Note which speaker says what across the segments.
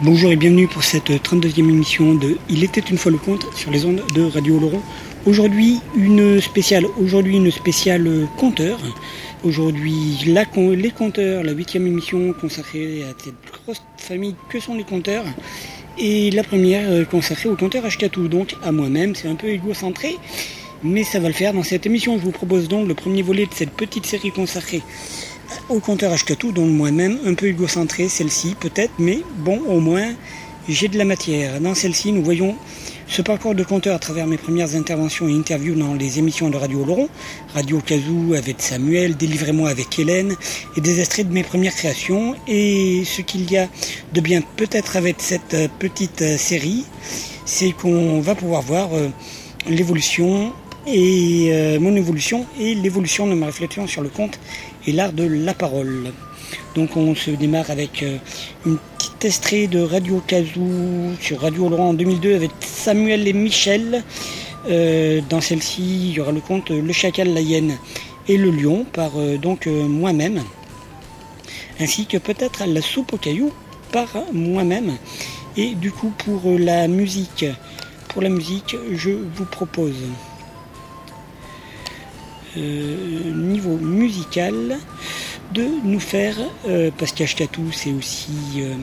Speaker 1: Bonjour et bienvenue pour cette 32e émission de Il était une fois le conte sur les ondes de Radio Laurent. Aujourd'hui une spéciale, aujourd'hui une spéciale conteur. Aujourd'hui les conteurs, la huitième émission consacrée à cette grosse famille que sont les conteurs. Et la première consacrée au compteur Ashkatou, donc à moi-même, c'est un peu égocentré, mais ça va le faire dans cette émission. Je vous propose donc le premier volet de cette petite série consacrée au compteur Ashkatou, dont moi-même un peu égocentré, celle-ci peut-être, mais bon, au moins j'ai de la matière. Dans celle-ci, nous voyons ce parcours de compteur à travers mes premières interventions et interviews dans les émissions de Radio Laurent, Radio Kazoo avec Samuel, Délivrez-moi avec Hélène, et des extraits de mes premières créations. Et ce qu'il y a de bien peut-être avec cette petite série, c'est qu'on va pouvoir voir l'évolution et euh, mon évolution et l'évolution de ma réflexion sur le conte et l'art de la parole. Donc on se démarre avec euh, une petite extrait de Radio Kazoo sur Radio Laurent en 2002 avec Samuel et Michel. Euh, dans celle-ci, il y aura le conte Le Chacal, la Hyène et le Lion par donc moi-même, ainsi que peut-être La Soupe aux Cailloux par moi-même. Et du coup pour la musique, pour la musique, je vous propose euh, niveau musical de nous faire euh, parce qu'Ashkatou c'est aussi euh,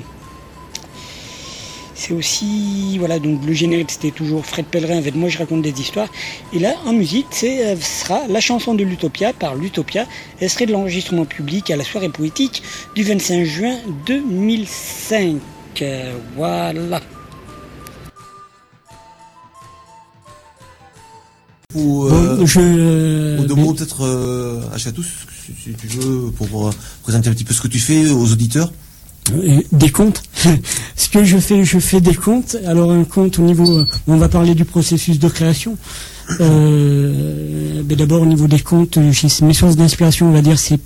Speaker 1: c'est aussi voilà donc le générique c'était toujours Fred Pellerin avec moi je raconte des histoires. Et là en musique c'est sera la chanson de l'Utopia par l'Utopia. Elle serait de l'enregistrement public à la soirée poétique du 25 juin 2005 voilà
Speaker 2: Ou,
Speaker 1: Bon, je...
Speaker 2: ou deux mots peut-être euh, à Chatou, si, si tu veux, pour euh, présenter un petit peu ce que tu fais aux auditeurs.
Speaker 1: Euh, Des comptes. Ce que je fais, je fais des comptes. Alors un compte au niveau, on va parler du processus de création. Euh,
Speaker 3: ben, D'abord, au niveau des contes, mes sources d'inspiration, on va dire, c'est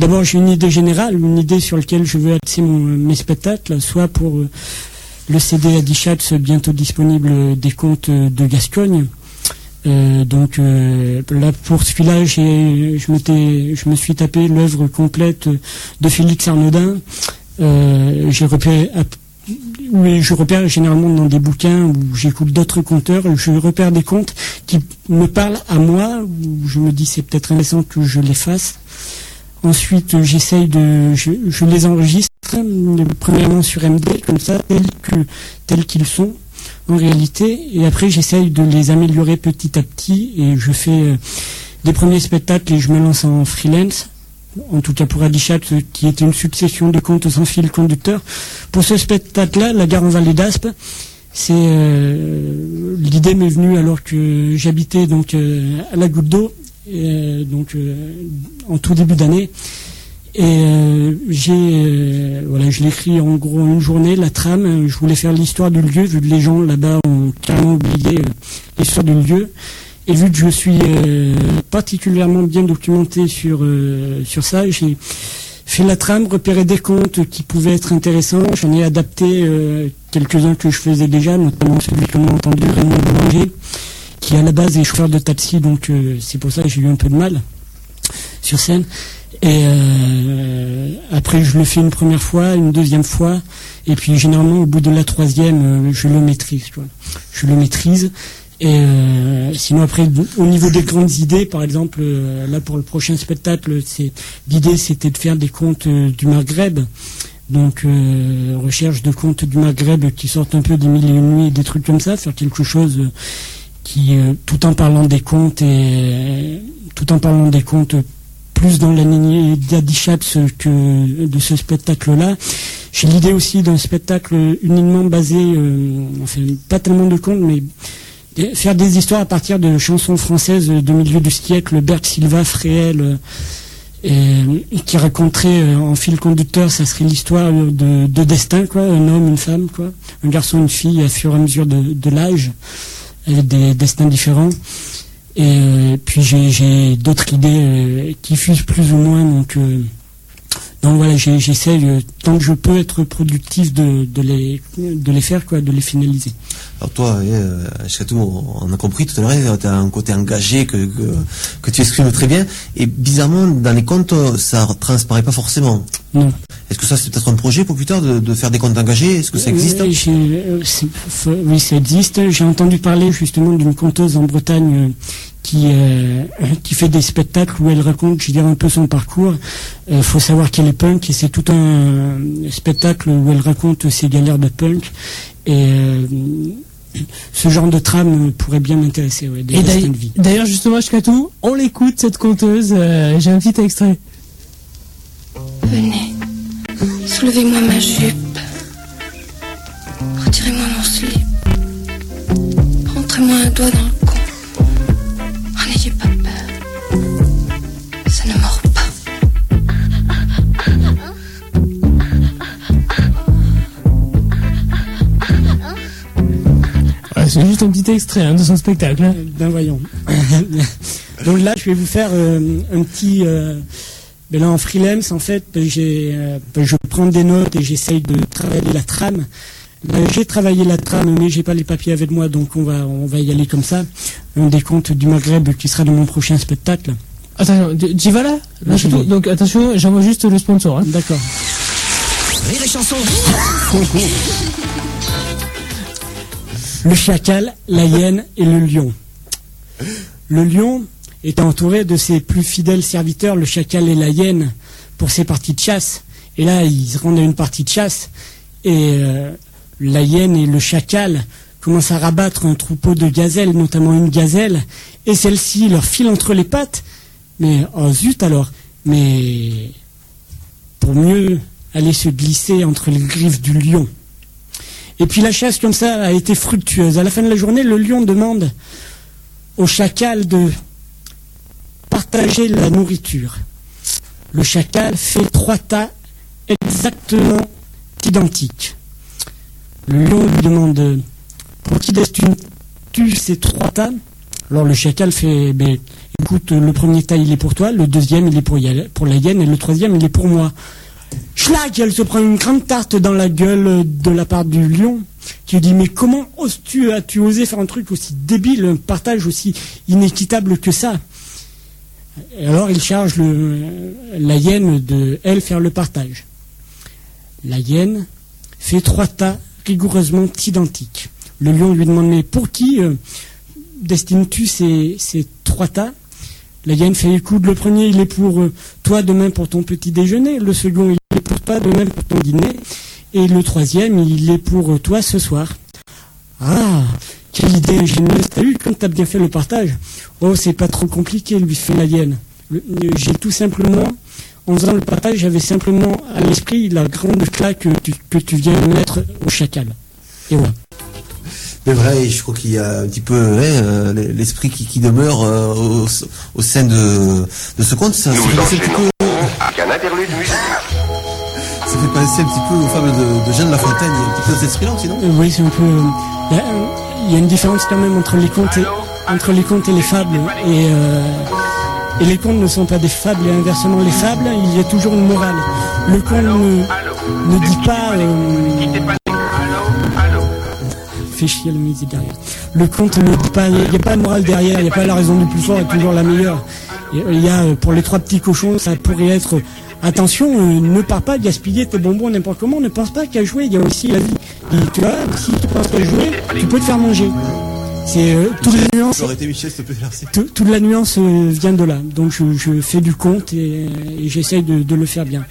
Speaker 3: D'abord, j'ai une idée générale, une idée sur laquelle je veux axer mes spectacles, soit pour le CD Adichatz, bientôt disponible des contes de Gascogne, euh, donc euh, là pour celui-là, je me suis tapé l'œuvre complète de Félix Arnaudin. Euh, je repère généralement dans des bouquins où j'écoute d'autres conteurs, je repère des contes qui me parlent à moi, où je me dis c'est peut-être intéressant que je les fasse. Ensuite, j'essaye de, je, les enregistre, premièrement sur MD, comme ça, tels qu'ils sont en réalité. Et après, j'essaye de les améliorer petit à petit et je fais euh, des premiers spectacles et je me lance en freelance. En tout cas pour Adichat, qui était une succession de contes sans fil conducteur. Pour ce spectacle-là, La gare en Vallée d'Aspe, c'est euh, l'idée m'est venue alors que j'habitais donc euh, à la Goutte d'eau, donc en tout début d'année. Et euh, j'ai, euh, voilà, je l'écris en gros une journée, la trame. Je voulais faire l'histoire du lieu, vu que les gens là-bas ont carrément oublié euh, l'histoire du lieu. Et vu que je suis particulièrement bien documenté sur sur ça, j'ai fait la trame, repéré des contes qui pouvaient être intéressants. J'en ai adapté quelques-uns que je faisais déjà, notamment celui qu'on a entendu, Raymond Boulanger, qui à la base est chauffeur de taxi, donc c'est pour ça que j'ai eu un peu de mal sur scène. Et euh, après, je le fais une première fois, une deuxième fois, et puis généralement au bout de la troisième, euh, je le maîtrise. Je le maîtrise. Et euh, sinon après, au niveau des grandes idées, par exemple, là pour le prochain spectacle, l'idée c'était de faire des contes du Maghreb. Donc recherche de contes du Maghreb qui sortent un peu des mille et une nuits, des trucs comme ça, faire quelque chose qui, tout en parlant des contes et tout en parlant des contes plus dans la lignée d'Adichatz que de ce spectacle-là. J'ai l'idée aussi d'un spectacle uniquement basé, euh, enfin pas tellement de contes, mais faire des histoires à partir de chansons françaises de milieu du siècle, Bert Silva, Fréhel, euh, et, qui raconterait euh, en fil conducteur, ça serait l'histoire de, destin, quoi, un homme, une femme, quoi, un garçon, une fille, à fur et à mesure de, de l'âge, avec des destins différents. Et puis j'ai d'autres idées euh, qui fusent plus ou moins. Donc, euh, donc voilà, j'essaie tant que je peux être productif de, de, les, de les faire, quoi, de les finaliser.
Speaker 2: Alors toi, euh, on a compris tout à l'heure, tu as un côté engagé que, que, tu exprimes très bien. Et bizarrement, dans les comptes, ça ne transparaît pas forcément.
Speaker 3: Non.
Speaker 2: Est-ce que ça, c'est peut-être un projet pour plus tard de, de faire des comptes engagés? Est-ce que ça existe?
Speaker 3: Oui, ça existe. J'ai entendu parler justement d'une conteuse en Bretagne qui, euh, qui fait des spectacles où elle raconte, je dirais, un peu son parcours. Il euh, faut savoir qu'elle est punk et c'est tout un spectacle où elle raconte ses galères de punk. Et euh, ce genre de trame pourrait bien m'intéresser. Ouais,
Speaker 4: D'ailleurs, justement, tout, on l'écoute, cette conteuse. J'ai un petit extrait.
Speaker 5: Venez, soulevez-moi ma jupe. Retirez-moi mon slip. Rentrez-moi un doigt dans le
Speaker 4: c'est juste un petit extrait hein, de son spectacle. Hein.
Speaker 3: Ben voyons. Donc là, je vais vous faire euh, un petit. Euh, ben là, en freelance, en fait, j'ai, euh, je prends des notes et j'essaye de travailler la trame. J'ai travaillé la trame, mais j'ai pas les papiers avec moi, donc on va, on va y aller comme ça. Un des contes du Maghreb qui sera de mon prochain spectacle.
Speaker 4: Attention, tu vas là, Donc attention, j'envoie juste le sponsor. Hein.
Speaker 3: D'accord.
Speaker 6: les chansons.
Speaker 3: le chacal, la hyène et le lion. Le lion est entouré de ses plus fidèles serviteurs, le chacal et la hyène, pour ses parties de chasse. Et là, ils se rendent à une partie de chasse, et euh, la hyène et le chacal commencent à rabattre un troupeau de gazelles, notamment une gazelle, et celle-ci leur file entre les pattes. Mais, oh zut alors, mais pour mieux aller se glisser entre les griffes du lion. Et puis la chasse comme ça a été fructueuse. À la fin de la journée, le lion demande au chacal de partager la nourriture. Le chacal fait trois tas exactement identiques. Le lion lui demande pour qui tu ces trois tas Alors le chacal fait, ben, écoute, le premier taille il est pour toi, le deuxième il est pour, la hyène et le troisième il est pour moi. Schlack, elle se prend une grande tarte dans la gueule de la part du lion. Qui lui dit mais comment oses-tu, as-tu osé faire un truc aussi débile, un partage aussi inéquitable que ça? Alors il charge la hyène de elle faire le partage. La hyène fait trois tas rigoureusement identiques. Le lion lui demande mais pour qui euh, destines-tu ces, trois tas? La hyène fait écoute, le premier il est pour euh, toi demain pour ton petit déjeuner, le second il est pour toi demain pour ton dîner, et le troisième il est pour euh, toi ce soir. Ah, quelle idée ingénieuse T'as vu comme t'as bien fait le partage? Oh, c'est pas trop compliqué, lui fait la hyène. J'ai tout simplement, en faisant le partage, j'avais simplement à l'esprit la grande claque que tu, que tu viens de mettre au chacal. Et voilà.
Speaker 2: Mais voilà, et je crois qu'il y a un petit peu hein, euh, l'esprit qui, qui demeure euh, au, au sein de, de ce conte. Ça,
Speaker 7: Nous
Speaker 2: fait penser un petit
Speaker 7: enchaînons
Speaker 2: peu,
Speaker 7: avec un interlude musical.
Speaker 2: ça fait penser un petit peu aux fables de, de Jean de La Fontaine. Il y a un petit peu cet esprit-là aussi, non?
Speaker 3: Euh, oui, c'est un peu. Il y, a, euh, il y a une différence quand même entre les contes et, entre les contes et les fables. Et, euh, et les contes ne sont pas des fables et inversement les fables, il y a toujours une morale. Le conte ne, dit pas. euh, fait chier le musique derrière. Le conte ne dit pas, il n'y a pas de morale derrière, il n'y a pas la raison du plus fort est toujours la meilleure. Euh, Il y a euh, pour les trois petits cochons, ça pourrait être attention, euh, ne pars pas gaspiller tes bonbons n'importe comment, ne pense pas qu'à jouer, il y a aussi la vie. Et tu vois, si tu penses qu'à jouer, tu peux te faire manger. C'est euh, toute la nuance.
Speaker 2: Été Michel, te plaît, merci.
Speaker 3: tout- Toute la nuance vient de là. Donc je, je fais du conte et, et j'essaye de, de le faire bien.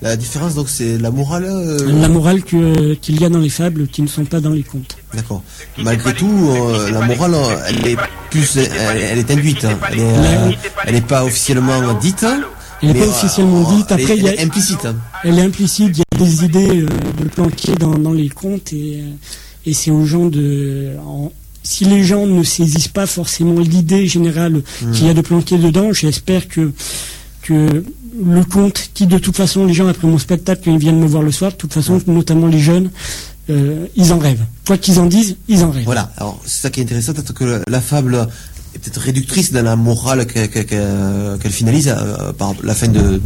Speaker 2: La différence, donc, c'est la morale. euh,
Speaker 3: La morale qu'il y a dans les fables qui ne sont pas dans les contes.
Speaker 2: D'accord. Malgré tout, euh, la morale, elle est plus, elle, elle est induite. hein. Elle est, euh, elle est pas officiellement dite.
Speaker 3: Elle n'est pas officiellement dite.
Speaker 2: elle est- elle implicite. hein.
Speaker 3: elle est implicite. Il y a des idées de planquer dans, dans les contes et, et c'est aux gens de. en- si les gens ne saisissent pas forcément l'idée générale qu'il y a de planquer dedans, j'espère que que le conte, qui de toute façon les gens après mon spectacle quand ils viennent me voir le soir, de toute façon notamment les jeunes, euh, ils en rêvent. Quoi qu'ils en disent, ils en rêvent.
Speaker 2: Voilà. Alors, c'est ça qui est intéressant, peut-être que la, fable est peut-être réductrice dans la morale qu'elle finalise euh, par la fin de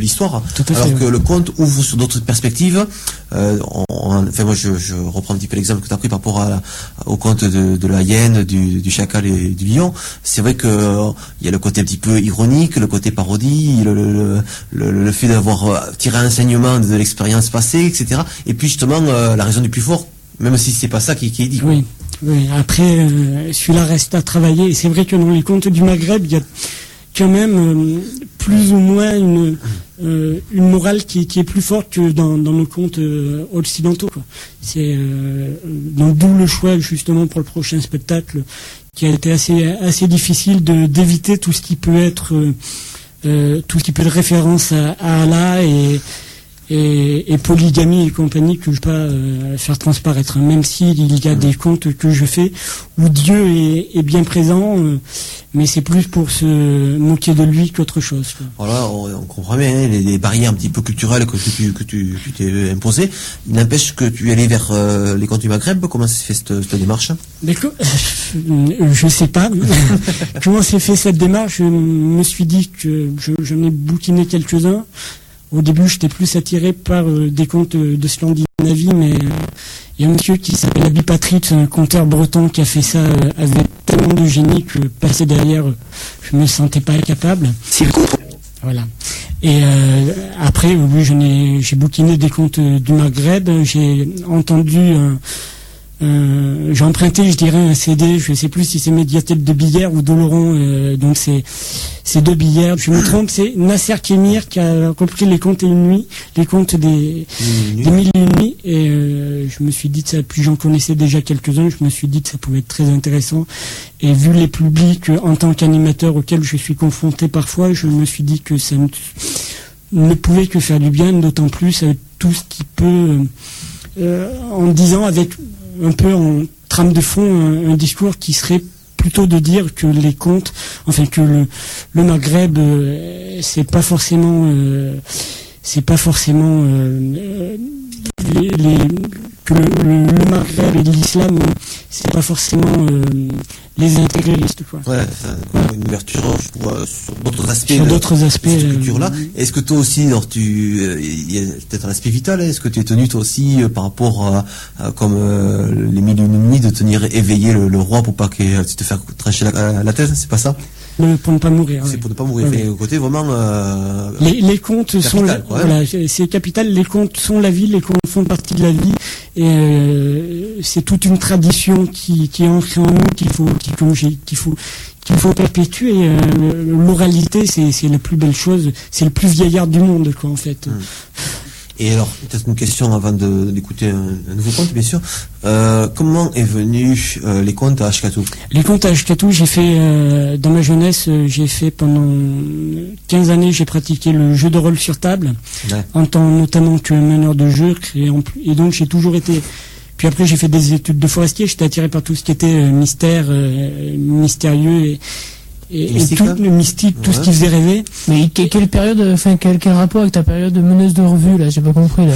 Speaker 2: l'histoire.
Speaker 3: Fait,
Speaker 2: Alors
Speaker 3: oui.
Speaker 2: que le conte ouvre sur d'autres perspectives. Euh, on- on- enfin, moi, je, je reprends un petit peu l'exemple que tu as pris par rapport à la- au conte de, de la hyène, du, du chacal et du lion. C'est vrai que euh, il y a le côté un petit peu ironique, le côté parodie, le, le, le, le fait d'avoir euh, tiré un enseignement de l'expérience passée, etc. Et puis justement, euh, la raison du plus fort, même si c'est pas ça qui, qui est dit. quoi.
Speaker 3: Oui, oui. Après, euh, celui-là reste à travailler. Et c'est vrai que dans les contes du Maghreb, il y a quand même euh, plus ou moins une, euh, une morale qui, est plus forte que dans, dans nos contes euh, occidentaux. C'est euh, donc d'où le choix justement pour le prochain spectacle, qui a été assez assez difficile d'éviter tout ce qui peut être euh, tout ce qui peut être référence à, à Allah et et, et polygamie et compagnie que je ne peux pas euh, faire transparaître, hein, même s'il y a des contes que je fais où Dieu est, est bien présent, euh, mais c'est plus pour se moquer de lui qu'autre chose. quoi.
Speaker 2: Voilà, on, on comprend bien hein, les, les barrières un petit peu culturelles que, tu que tu t'es imposées. Il n'empêche que tu es allé vers euh, les contes du Maghreb. Comment s'est fait cette, cette démarche
Speaker 3: D'accord. Je sais pas comment s'est fait cette démarche? Je me suis dit que je, j'en ai bouquiné quelques-uns. Au début, j'étais plus attiré par euh, des contes euh, de Scandinavie, mais euh, il y a un monsieur qui s'appelle Abby Patrick, un conteur breton qui a fait ça euh, avec tellement de génie que passer derrière, euh, je me sentais pas capable. Voilà. Et euh, après, oui, j'ai bouquiné des contes euh, du Maghreb. J'ai entendu, euh, euh, j'ai emprunté, je dirais, un CD. Je ne sais plus si c'est Médiathèque de Billère ou d'Oloron. euh, donc c'est c'est deux Billères. Je me trompe, c'est Nasser Kémir qui a repris les contes et une nuit, les contes des des mille et une nuits. Et euh, je me suis dit que ça. Puis j'en connaissais déjà quelques-uns. Je me suis dit que ça pouvait être très intéressant. Et vu les publics euh, en tant qu'animateur auxquels je suis confronté parfois, je me suis dit que ça ne, ne pouvait que faire du bien, d'autant plus avec tout ce qui peut, en disant avec un peu en trame de fond un, discours qui serait plutôt de dire que les contes, enfin que le, le Maghreb, euh, c'est pas forcément, euh, c'est pas forcément euh, les, les- que le, le- et l'islam c'est pas forcément euh, les intégralistes quoi.
Speaker 2: Ouais, ça, une ouverture euh, sur d'autres aspects.
Speaker 3: Sur
Speaker 2: de-
Speaker 3: d'autres aspects,
Speaker 2: cette
Speaker 3: euh,
Speaker 2: culture-là. Est-ce que toi aussi, alors tu, euh, il y a peut-être un aspect vital. hein, Est-ce que tu es tenu toi aussi par rapport à, à comme les mille et une nuits de tenir éveillé le, le roi pour pas que tu te fasses trancher la, la tête C'est pas ça?
Speaker 3: Pour ne pas mourir.
Speaker 2: C'est
Speaker 3: ouais.
Speaker 2: pour ne pas mourir.
Speaker 3: Ouais,
Speaker 2: au côté vraiment. Euh,
Speaker 3: Les, les contes sont la-
Speaker 2: quoi, hein.
Speaker 3: voilà, c'est- capital. Les contes sont la vie, les contes font partie de la vie, et euh, c'est toute une tradition qui, qui est ancrée en nous qu'il faut qu'il faut qu'il faut qu'il faut perpétuer. Euh, L'oralité, c'est c'est la plus belle chose, c'est le plus vieillard du monde, quoi, en fait.
Speaker 2: Hum. Et alors, peut-être une question avant d'écouter un, un nouveau conte, bien sûr. Euh, comment est venu euh, les contes à Ashkatu
Speaker 3: Les contes à Ashkatou, j'ai fait euh, dans ma jeunesse, euh, j'ai fait pendant 15 années, j'ai pratiqué le jeu de rôle sur table.
Speaker 2: Ouais.
Speaker 3: en tant notamment que meneur de jeu et, en et donc j'ai toujours été puis après j'ai fait des études de forestier j'étais attiré par tout ce qui était euh, mystère euh, mystérieux et, et, tout
Speaker 2: hein
Speaker 3: le mystique tout ce qui faisait rêver.
Speaker 4: Mais que- quelle période, enfin, quel, quel rapport avec ta période de meneuse de revue, là? J'ai pas compris, là.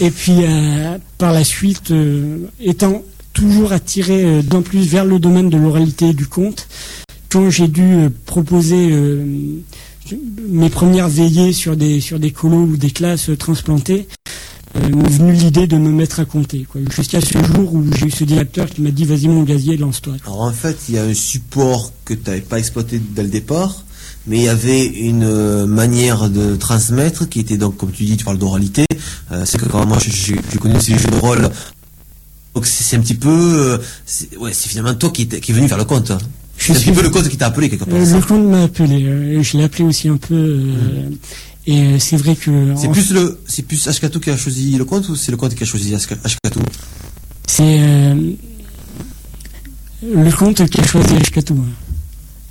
Speaker 3: et puis euh, par la suite euh, étant toujours attiré euh, d'un plus vers le domaine de l'oralité et du conte quand j'ai dû euh, proposer euh, mes premières veillées sur des sur des colos ou des classes euh, transplantées euh, m'est venue l'idée de me mettre à compter jusqu'à ce jour où j'ai eu ce directeur qui m'a dit vas-y mon gazier lance-toi
Speaker 2: Alors en fait, il y a un support que tu n'avais pas exploité dès le départ, mais il y avait une euh, manière de transmettre qui était donc, comme tu dis, tu parles d'oralité. Euh, c'est que quand moi j'ai j'ai connu ces jeux de rôle, donc c'est un petit peu, euh, c'est ouais, c'est finalement toi qui, qui est venu faire le compte.
Speaker 3: Je
Speaker 2: C'est un petit peu le compte qui t'a appelé quelque part.
Speaker 3: Euh, le compte m'a appelé euh, je l'ai appelé aussi un peu euh, et c'est vrai que.
Speaker 2: C'est plus le, c'est plus Ashkatu qui a choisi le compte ou c'est le compte qui a choisi Ashka- Ashkatu
Speaker 3: C'est euh, le comte qui a choisi Ashkatou.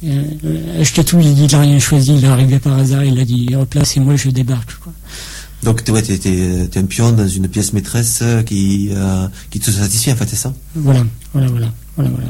Speaker 3: Euh, Ashkatou, il il a rien choisi, il est arrivé par hasard, il a dit replace et moi je débarque. Quoi.
Speaker 2: Donc t'es ouais, t'es un pion dans une pièce maîtresse euh, qui, euh, qui te satisfait en fait, c'est ça?
Speaker 3: Voilà, voilà, voilà, voilà, voilà.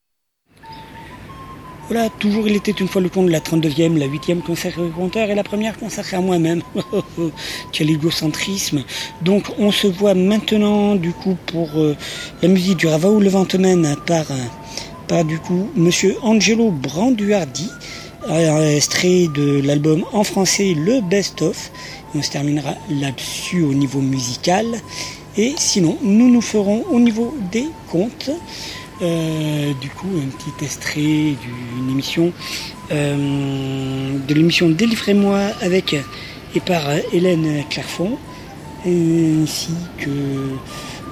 Speaker 3: Voilà, toujours il était une fois le conte, la 32e, la 8e consacrée au compteur et la première consacrée à moi-même. Quel égocentrisme. Donc on se voit maintenant du coup pour euh, la musique du Ravaou le Ventemène par, euh, par du coup Monsieur Angelo Branduardi, euh, extrait de l'album en français Le Best Of. On se terminera là-dessus au niveau musical. Et sinon, nous nous ferons au niveau des comptes. Euh, du coup, un petit extrait d'une émission, euh, de l'émission Délivrez-moi avec et par Hélène Clairfond, ainsi que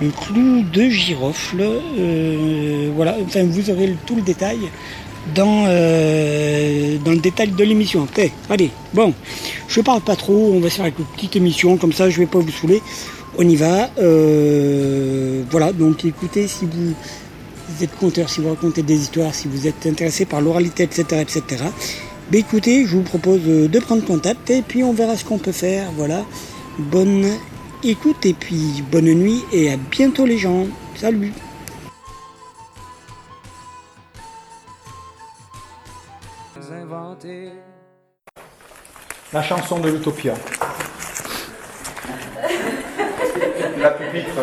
Speaker 3: le clou de girofle. Euh, voilà, enfin, vous aurez tout le détail dans, dans le détail de l'émission. Ok, allez, bon, je parle pas trop, on va faire une petite émission, comme ça je vais pas vous saouler. On y va. Voilà, donc écoutez, si vous vous êtes conteur, si vous racontez des histoires, si vous êtes intéressé par l'oralité, etc., etc., ben écoutez, je vous propose euh, de prendre contact et puis on verra ce qu'on peut faire. Voilà. Bonne écoute et puis bonne nuit et à bientôt les gens. Salut.
Speaker 7: La chanson de l'Utopia. la pupitre.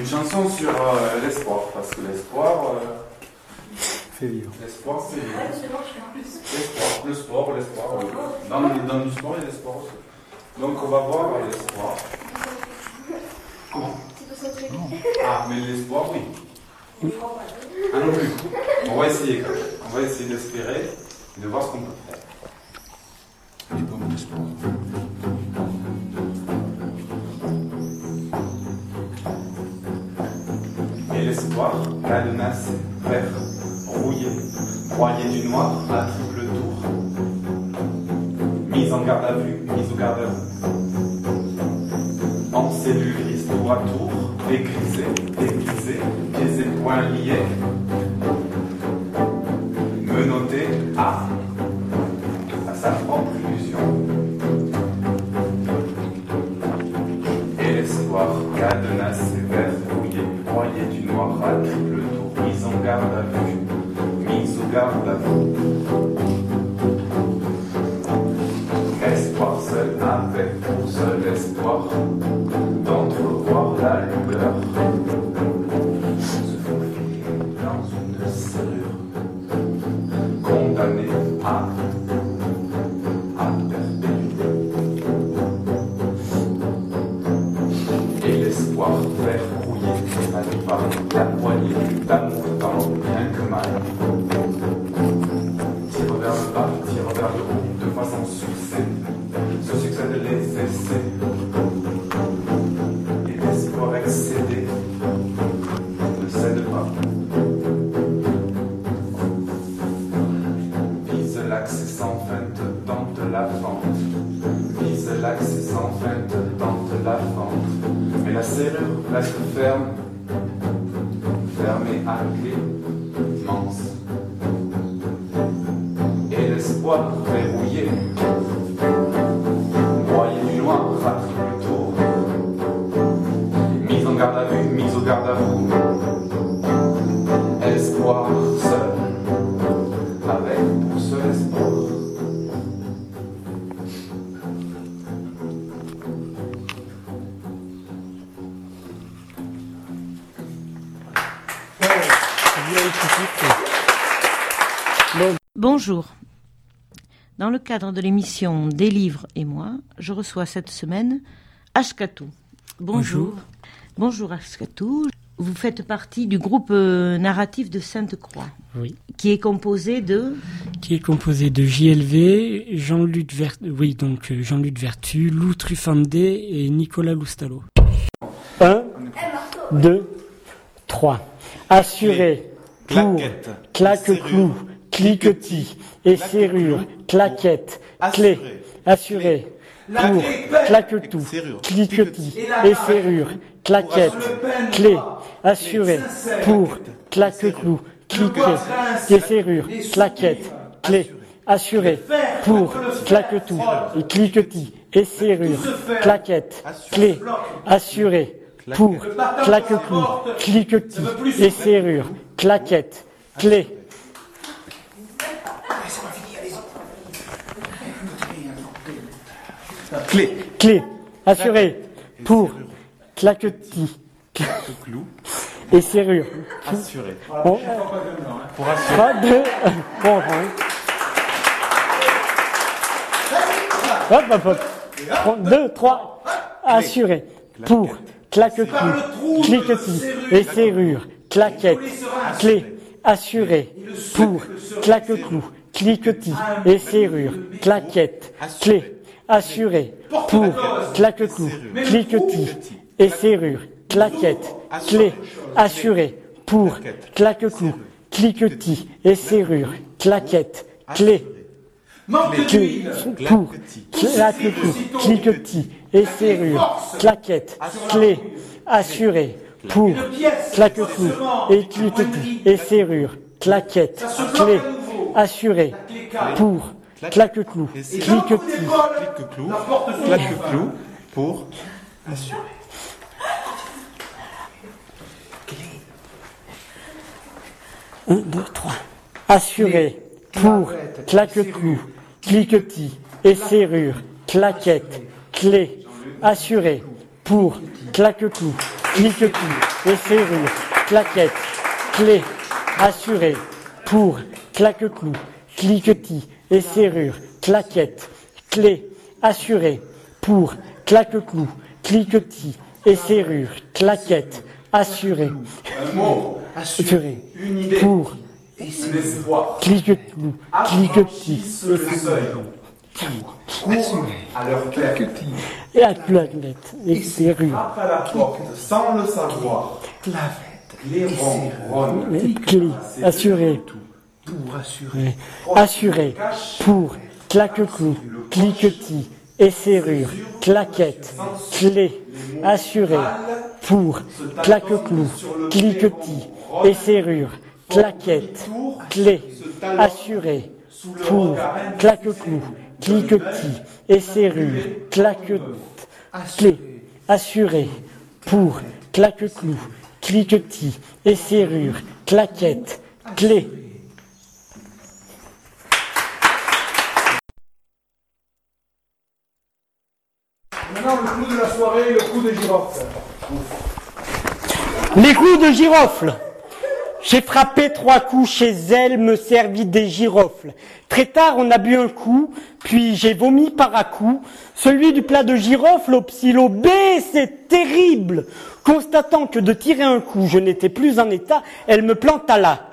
Speaker 7: Une chanson sur euh, l'espoir, parce que l'espoir. euh,
Speaker 8: Fait vivre.
Speaker 7: l'espoir, c'est. L'espoir, le sport, l'espoir. oui. Dans, dans du sport, il y a l'espoir aussi. Donc on va voir l'espoir. Comment? Ah, mais l'espoir, oui. Ah non plus. On va essayer quand même. On va essayer d'espérer et de voir ce qu'on peut faire. Du bon espoir. L'espoir, cadenasse, vert, rouillé, broyé du noir à triple tour. Mise en garde à vue, mise au garde à vue. En cellule grise tour à tour, dégrisé, dégrisé, pieds et poings liés. Menotté à, à sa garde à vue. Espoir seul avec pour seul espoir fermée à clé,
Speaker 9: cadre de l'émission Des livres et moi, je reçois cette semaine Ashkatou. Bonjour. Bonjour Ashkatou. Vous faites partie du groupe euh, narratif de Sainte-Croix,
Speaker 8: Oui.
Speaker 9: qui est composé de...
Speaker 8: Qui est composé de JLV, Jean-Luc Ver... oui, donc euh, Jean-Luc Vertu, Lou Truffandé et Nicolas Loustalo. 1, 2, 3. Assuré. Pour.
Speaker 7: Claquette.
Speaker 8: Claque-clou. Cliquetis. Et serrure. Claquette. Clé. Assuré. Pour. Claque-tout. Cliquetis. Et serrure. Claquette. Clé. Assuré. Pour. Claque-clou. Cliquet. Et serrure. Claquette. Clé. Assuré. Pour. Claque-tout. Et cliquetis. Et serrure. Claquette. Clé. Assuré. Pour. Claque-clou. Cliquetis. Et serrure. Claquette. Clé.
Speaker 7: Clé.
Speaker 8: Clé. Assuré. Pour. Claquetis.
Speaker 7: Clou.
Speaker 8: Et serrure.
Speaker 7: Assuré.
Speaker 8: Bon,
Speaker 7: Pour assurer.
Speaker 8: 3, 2, bon, hein. Hop, hop, hop. 2, 3, assuré. Pour, claque-clou, cliquetis, et serrure, claquette, clé, assuré. Pour, claque-clou, cliquetis, et serrure, claquette, clé, assuré. Pour, claque-clou, cliquetis, et serrure, claquette, clé, assuré. Pour, claque-clou, cliquetis, et serrure, claquette, clé, Clé, pour, claque-clou, cliquetis, et serrure, claquette, clé, assuré, pour, claque-clou, et cliquetis, et serrure, claquette, clé, assuré, pour, claque-clou, cliquetis,
Speaker 7: Clique-clou. Claque-clou. Pour assurer.
Speaker 8: Un, deux, trois. Assuré, pour, claque-clou, cliquetis et serrure, claquette, clé, assuré, pour, claque-clou, cliquetis et serrure, claquette, clé, assuré, pour, claque-clou, cliquetis et serrure, claquette, clé, assuré, pour, claque-clou, cliquetis et serrure, claquette, assuré,
Speaker 7: Un mot,
Speaker 8: assuré,
Speaker 7: une idée,
Speaker 8: pour, cliquetis, cliquetis
Speaker 7: le seuil. Courent à leur perte.
Speaker 8: et à claquette et serrure,
Speaker 7: Frappent à la porte sans le savoir. Les ronronnent.
Speaker 8: et Ouais. assuré, pour, claque-clou, cliquetis et serrure, claquette, clé, assuré, pour, claque-clou, cliquetis et serrure, claquette, clé, assuré, pour, claque-clou, cliquetis et serrure, claquette, clé, assuré, pour, claque-clou, cliquetis et serrure, claquette, clé,
Speaker 7: Maintenant, le coup de la soirée, le coup de girofle.
Speaker 8: Les coups de girofle. J'ai frappé trois coups chez elle, me servit des girofles. Très tard, on a bu un coup, puis j'ai vomi par à coup. Celui du plat de girofle au B, c'est terrible. Constatant que de tirer un coup, je n'étais plus en état, elle me planta là.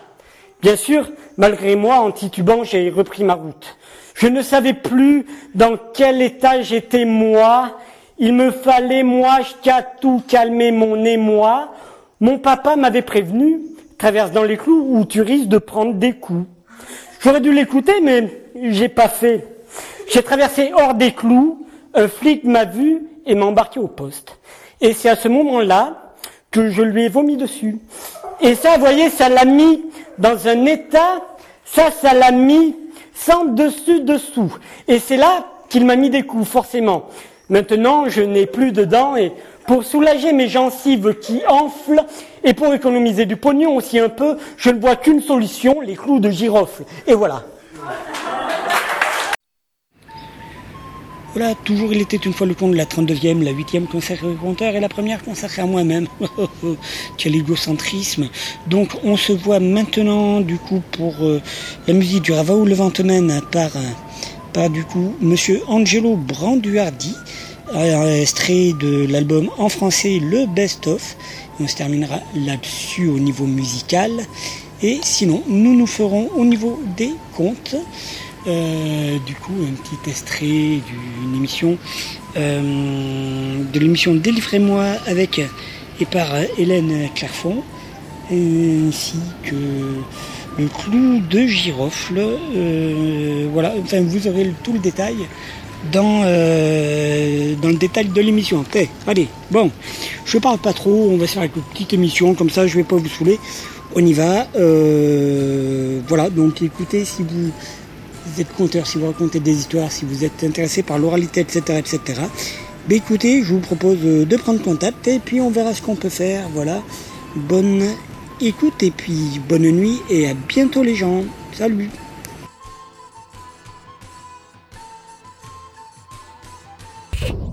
Speaker 8: Bien sûr, malgré moi, en titubant, j'ai repris ma route. Je ne savais plus dans quel état j'étais moi. Il me fallait, moi, qu'à tout calmer mon émoi. Mon papa m'avait prévenu, traverse dans les clous où tu risques de prendre des coups. J'aurais dû l'écouter, mais j'ai pas fait. J'ai traversé hors des clous, un flic m'a vu et m'a embarqué au poste. Et c'est à ce moment-là que je lui ai vomi dessus. Et ça, vous voyez, ça l'a mis dans un état, ça, ça l'a mis sans dessus dessous. Et c'est là qu'il m'a mis des coups, forcément. Maintenant, je n'ai plus de dents et pour soulager mes gencives qui enflent et pour économiser du pognon aussi un peu, je ne vois qu'une solution, les clous de girofle. Et voilà. Voilà, toujours il était une fois le conte, la 32e, la 8e consacrée au compteur et la première consacrée à moi-même. Quel égocentrisme. Donc on se voit maintenant du coup pour euh, la musique du Ravaou le Ventemène par, euh, du coup Monsieur Angelo Branduardi, extrait de l'album en français Le Best Of. On se terminera là-dessus au niveau musical. Et sinon, nous nous ferons au niveau des comptes. Euh, du coup, un petit extrait d'une émission, euh, de l'émission Délivrez-moi avec et par Hélène Clairfond, ainsi que le clou de girofle. Euh, voilà, enfin, vous aurez tout le détail dans, euh, dans le détail de l'émission. Allez, bon, je parle pas trop, on va faire une petite émission, comme ça je vais pas vous saouler. On y va. Euh, voilà, donc écoutez, si vous, êtes conteur, si vous racontez des histoires, si vous êtes intéressé par l'oralité, etc., etc., ben écoutez, je vous propose de prendre contact et puis on verra ce qu'on peut faire. Voilà, bonne écoute et puis bonne nuit et à bientôt les gens. Salut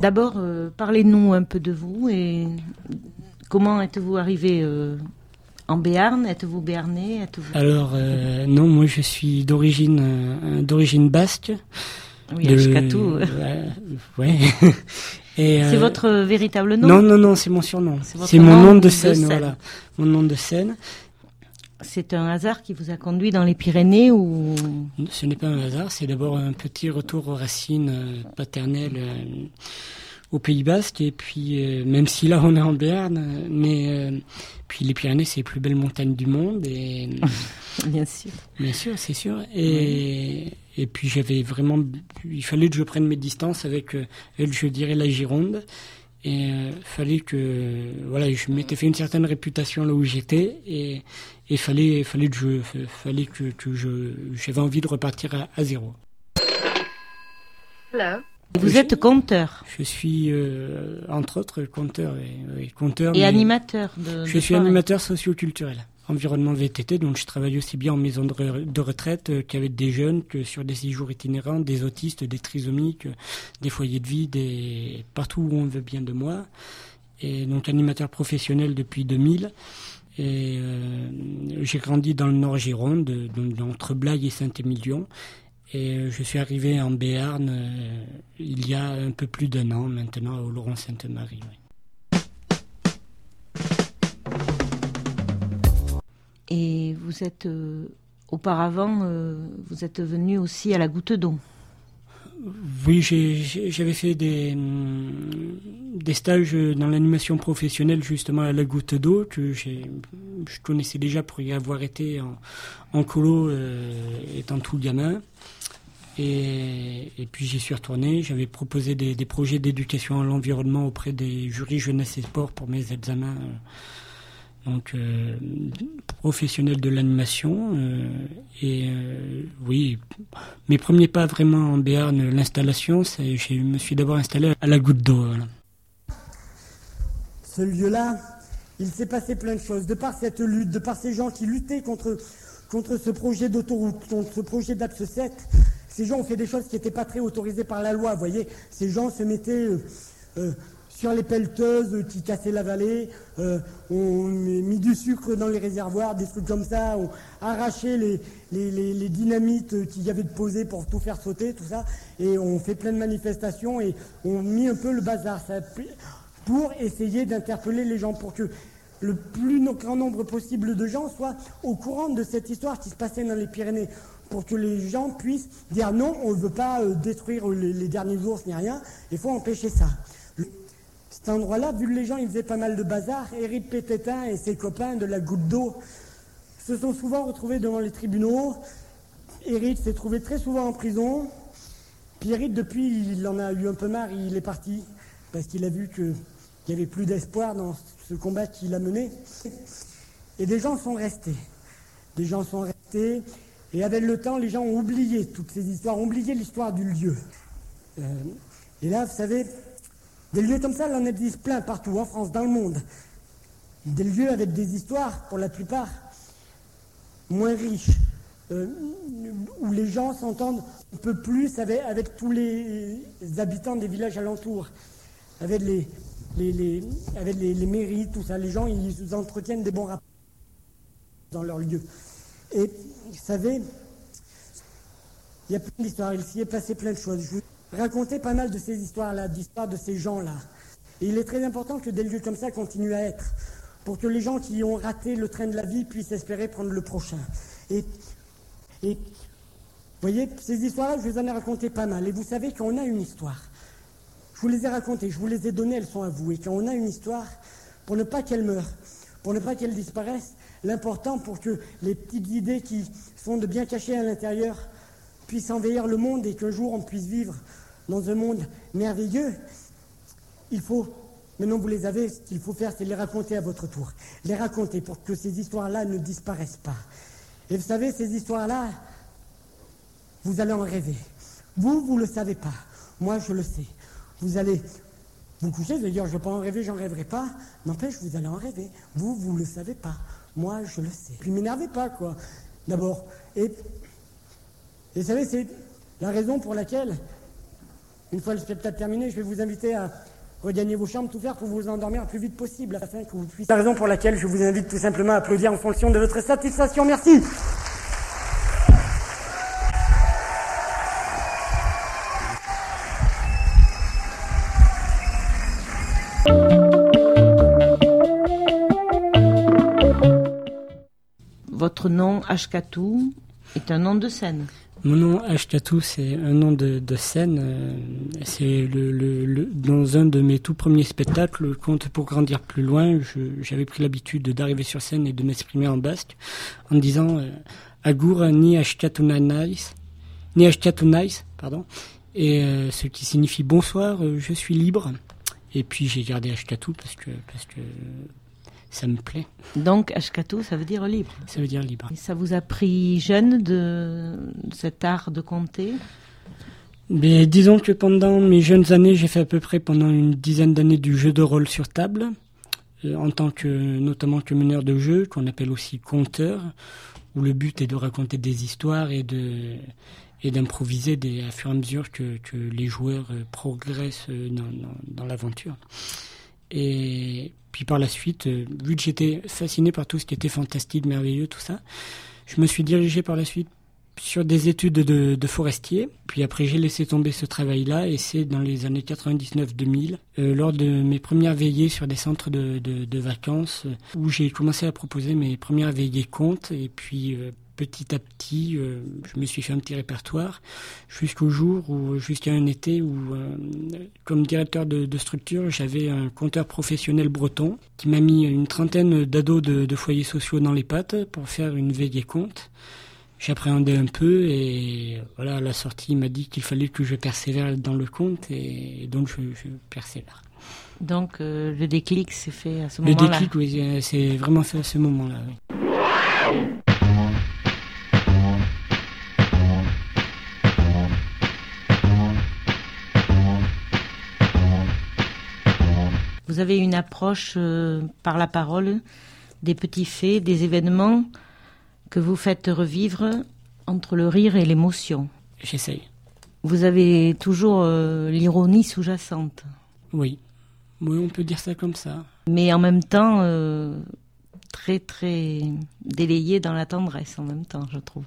Speaker 9: D'abord, euh, parlez-nous un peu de vous et comment êtes-vous arrivé euh, en Béarn? Êtes-vous béarnais? Êtes-vous...
Speaker 8: Alors euh, non, moi je suis d'origine euh, d'origine basque.
Speaker 9: Oui,
Speaker 8: de-
Speaker 9: Ashkatou.
Speaker 8: Ouais.
Speaker 9: C'est
Speaker 8: euh,
Speaker 9: votre véritable nom
Speaker 8: Non, non, non, c'est mon surnom.
Speaker 9: C'est
Speaker 8: mon
Speaker 9: nom
Speaker 8: nom
Speaker 9: de
Speaker 8: de scène, voilà. Mon nom de scène.
Speaker 9: C'est un hasard qui vous a conduit dans les Pyrénées ou
Speaker 8: Ce n'est pas un hasard, c'est d'abord un petit retour aux racines euh, paternelles euh, au Pays Basque. Et puis, euh, même si là on est en Béarn, euh, mais euh, puis les Pyrénées, c'est les plus belles montagnes du monde. Et
Speaker 9: bien sûr
Speaker 8: Bien sûr, c'est sûr. Et, et puis j'avais vraiment, il fallait que je prenne mes distances avec euh, je dirais la Gironde. Et euh, fallait que, voilà, je m'étais fait une certaine réputation là où j'étais, et et fallait, fallait que je, fallait que, que je, j'avais envie de repartir à, à zéro.
Speaker 9: Vous êtes conteur
Speaker 8: Je suis euh, entre autres conteur et, et conteur.
Speaker 9: et animateur de.
Speaker 8: Je
Speaker 9: de
Speaker 8: suis
Speaker 9: soirée.
Speaker 8: animateur socioculturel.
Speaker 3: Environnement VTT, donc je travaille aussi bien en maison de, re- de retraite euh, qu'avec des jeunes, que sur des séjours itinérants, des autistes, des trisomiques, euh, des foyers de vie, des partout où on veut bien de moi. Et donc animateur professionnel depuis 2000. Et euh, j'ai grandi dans le Nord Gironde, donc entre Blaye et Saint-Émilion. Et je suis arrivé en Béarn il y a un peu plus d'un an maintenant, au Laurent-Sainte-Marie.
Speaker 9: Et vous êtes euh, auparavant, euh, vous êtes venu aussi à la goutte d'eau.
Speaker 3: Oui, j'avais fait des, stages dans l'animation professionnelle justement à la goutte d'eau que je connaissais déjà pour y avoir été en, colo euh, étant tout gamin. Et, puis j'y suis retourné. J'avais proposé des, projets d'éducation à l'environnement auprès des jurys jeunesse et sport pour mes examens. Donc euh, professionnel de l'animation euh, et euh, oui mes premiers pas vraiment en Béarn, l'installation, je me suis d'abord installé à la goutte d'eau.
Speaker 10: ce lieu-là, il s'est passé plein de choses. De par cette lutte, de par ces gens qui luttaient contre, contre ce projet d'autoroute, contre ce projet d'Axe 7, ces gens ont fait des choses qui n'étaient pas très autorisées par la loi. Voyez, ces gens se mettaient sur les pelleteuses qui cassaient la vallée, euh, ont mis du sucre dans les réservoirs, des trucs comme ça, ont arraché les, dynamites qu'il y avait de posées pour tout faire sauter, tout ça, et on fait plein de manifestations et on mis un peu le bazar. A pour essayer d'interpeller les gens, pour que le plus grand nombre possible de gens soient au courant de cette histoire qui se passait dans les Pyrénées, pour que les gens puissent dire non, on ne veut pas euh, détruire les derniers ours ni rien, il faut empêcher ça. Cet endroit-là, vu que les gens ils faisaient pas mal de bazar, Éric Pététin et ses copains de la goutte d'eau se sont souvent retrouvés devant les tribunaux. Éric s'est trouvé très souvent en prison. Puis Éric, depuis, il en a eu un peu marre, il est parti, parce qu'il a vu qu'il n'y avait plus d'espoir dans ce combat qu'il a mené. Et des gens sont restés. Des gens sont restés. Et avec le temps, les gens ont oublié toutes ces histoires, ont oublié l'histoire du lieu. Euh, et là, vous savez, des lieux comme ça, il en existe plein partout, en France, dans le monde. Des lieux avec des histoires, pour la plupart, moins riches, euh, où les gens s'entendent un peu plus avec, tous les habitants des villages alentours, avec les, mairies, tout ça. Les gens, ils entretiennent des bons rapports dans leur lieu. Et vous savez, il y a plein d'histoires, il s'y est passé plein de choses. Raconter pas mal de ces histoires-là, d'histoires de ces gens-là. Et il est très important que des lieux comme ça continuent à être, pour que les gens qui ont raté le train de la vie puissent espérer prendre le prochain. Et, et vous voyez, ces histoires-là, je vous en ai raconté pas mal. Et vous savez qu'on a une histoire. Je vous les ai racontées, je vous les ai données, elles sont à vous. Et quand on a une histoire, pour ne pas qu'elle meure, pour ne pas qu'elle disparaisse, l'important pour que les petites idées qui sont de bien cachées à l'intérieur puissent envahir le monde et qu'un jour on puisse vivre dans un monde merveilleux, il faut, maintenant vous les avez, ce qu'il faut faire, c'est les raconter à votre tour. Les raconter pour que ces histoires-là ne disparaissent pas. Et vous savez, ces histoires-là, vous allez en rêver. Vous, vous ne le savez pas. Moi, je le sais. Vous allez vous coucher, vous allez dire, je ne vais pas en rêver, j'en rêverai pas. N'empêche, vous allez en rêver. Vous, vous ne le savez pas. Moi, je le sais. Puis m'énervez pas, quoi. D'abord. Et, et vous savez, c'est la raison pour laquelle, une fois le spectacle terminé, je vais vous inviter à regagner vos chambres, tout faire pour vous endormir le plus vite possible, afin que vous puissiez... La raison pour laquelle je vous invite tout simplement à applaudir en fonction de votre satisfaction. Merci.
Speaker 9: Votre nom, Ashkatou, est un nom de scène.
Speaker 3: Mon nom Ashkatou, c'est un nom de, scène. euh, C'est le, le- dans un de mes tout premiers spectacles, le conte pour grandir plus loin. J'avais pris l'habitude d'arriver sur scène et de m'exprimer en basque en disant euh, Agour ni Ashkatunais, ni Ashkatunais, pardon, et euh, ce qui signifie bonsoir, euh, je suis libre. Et puis j'ai gardé Ashkatou parce que parce que ça me plaît.
Speaker 9: Donc, Ashkatou, ça veut dire libre.
Speaker 3: Ça veut dire libre.
Speaker 9: Et ça vous a pris jeune de cet art de compter
Speaker 3: Mais disons que pendant mes jeunes années, j'ai fait à peu près pendant une dizaine d'années du jeu de rôle sur table. euh, en tant que notamment que meneur de jeu, qu'on appelle aussi conteur, où le but est de raconter des histoires et de et d'improviser des, à fur et à mesure que, que les joueurs euh, progressent euh, dans, dans, dans l'aventure. Et puis par la suite, euh, vu que j'étais fasciné par tout ce qui était fantastique, merveilleux, tout ça, je me suis dirigé par la suite sur des études de, de forestier. Puis après, j'ai laissé tomber ce travail-là et c'est dans les années 99-2000, euh, lors de mes premières veillées sur des centres de, de, vacances, euh, où j'ai commencé à proposer mes premières veillées contes. Et puis petit à petit, euh, je me suis fait un petit répertoire jusqu'au jour où, jusqu'à un été où, euh, comme directeur de, de structure, j'avais un compteur professionnel breton qui m'a mis une trentaine d'ados de, de foyers sociaux dans les pattes pour faire une veillée compte j'appréhendais un peu et voilà, à la sortie, il m'a dit qu'il fallait que je persévère dans le compte et donc je, je persévère.
Speaker 9: Donc euh, le déclic s'est fait à ce
Speaker 3: Le
Speaker 9: moment-là.
Speaker 3: déclic, oui, c'est vraiment fait à ce moment-là. oui.
Speaker 9: Vous avez une approche euh, par la parole des petits faits, des événements que vous faites revivre entre le rire et l'émotion.
Speaker 3: J'essaye.
Speaker 9: Vous avez toujours euh, l'ironie sous-jacente,
Speaker 3: Oui. Oui, on peut dire ça comme ça.
Speaker 9: mais en même temps euh, très très délayé dans la tendresse en même temps, je trouve.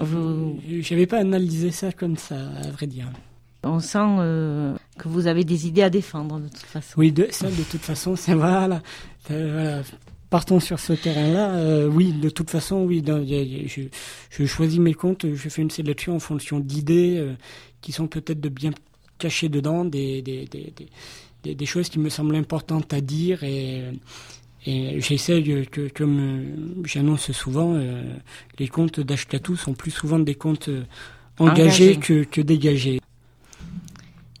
Speaker 9: Vous,
Speaker 3: J'avais pas analysé ça comme ça, à vrai dire.
Speaker 9: On sent euh, que vous avez des idées à défendre de toute façon.
Speaker 3: Oui, de, ça, de toute façon, c'est voilà. Euh, voilà. Partons sur ce terrain-là. euh, oui, de toute façon, oui. dans- y a- y a- je, je choisis mes comptes, je fais une sélection en fonction d'idées euh, qui sont peut-être de bien cachées dedans, des, des, des, des, des- choses qui me semblent importantes à dire et, et j'essaye que, comme j'annonce souvent, euh, les comptes d'Ashkatou sont plus souvent des comptes engagés
Speaker 9: Engagés.
Speaker 3: que, que dégagés.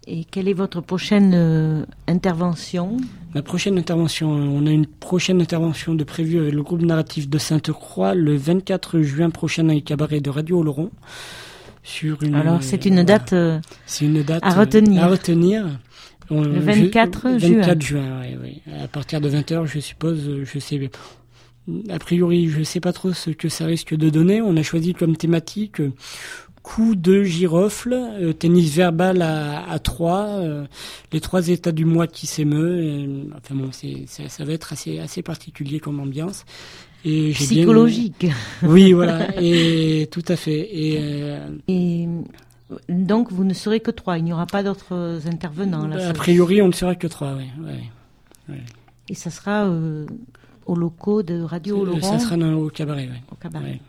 Speaker 9: Et quelle est votre prochaine euh, intervention?
Speaker 3: La prochaine intervention, euh, on a une prochaine intervention de prévue avec le groupe narratif de Sainte-Croix le 24 juin prochain dans les cabarets de Radio Oloron. Sur une,
Speaker 9: Alors c'est une
Speaker 3: voilà.
Speaker 9: date euh,
Speaker 3: C'est une date
Speaker 9: à retenir.
Speaker 3: À retenir. On-
Speaker 9: Le
Speaker 3: je-
Speaker 9: 24
Speaker 3: 24
Speaker 9: juin.
Speaker 3: juin, oui, oui. À partir de 20h, je suppose, je sais. A priori, je sais pas trop ce que ça risque de donner. On a choisi comme thématique coup de girofle, euh, tennis verbal à, à trois, euh, les trois états du mois qui s'émeut. Enfin bon, c'est, ça, ça va être assez, assez particulier comme ambiance. Et bien-
Speaker 9: psychologique.
Speaker 3: Oui, voilà. Et tout à fait. Et euh,
Speaker 9: Et donc vous ne serez que trois, il n'y aura pas d'autres intervenants. Là,
Speaker 3: a priori, on ne sera que trois. Oui, ouais.
Speaker 9: Et ça sera euh, aux locaux de Radio Laurent,
Speaker 3: Ça sera dans, au cabaret. Ouais.
Speaker 9: au cabaret.
Speaker 3: Ouais.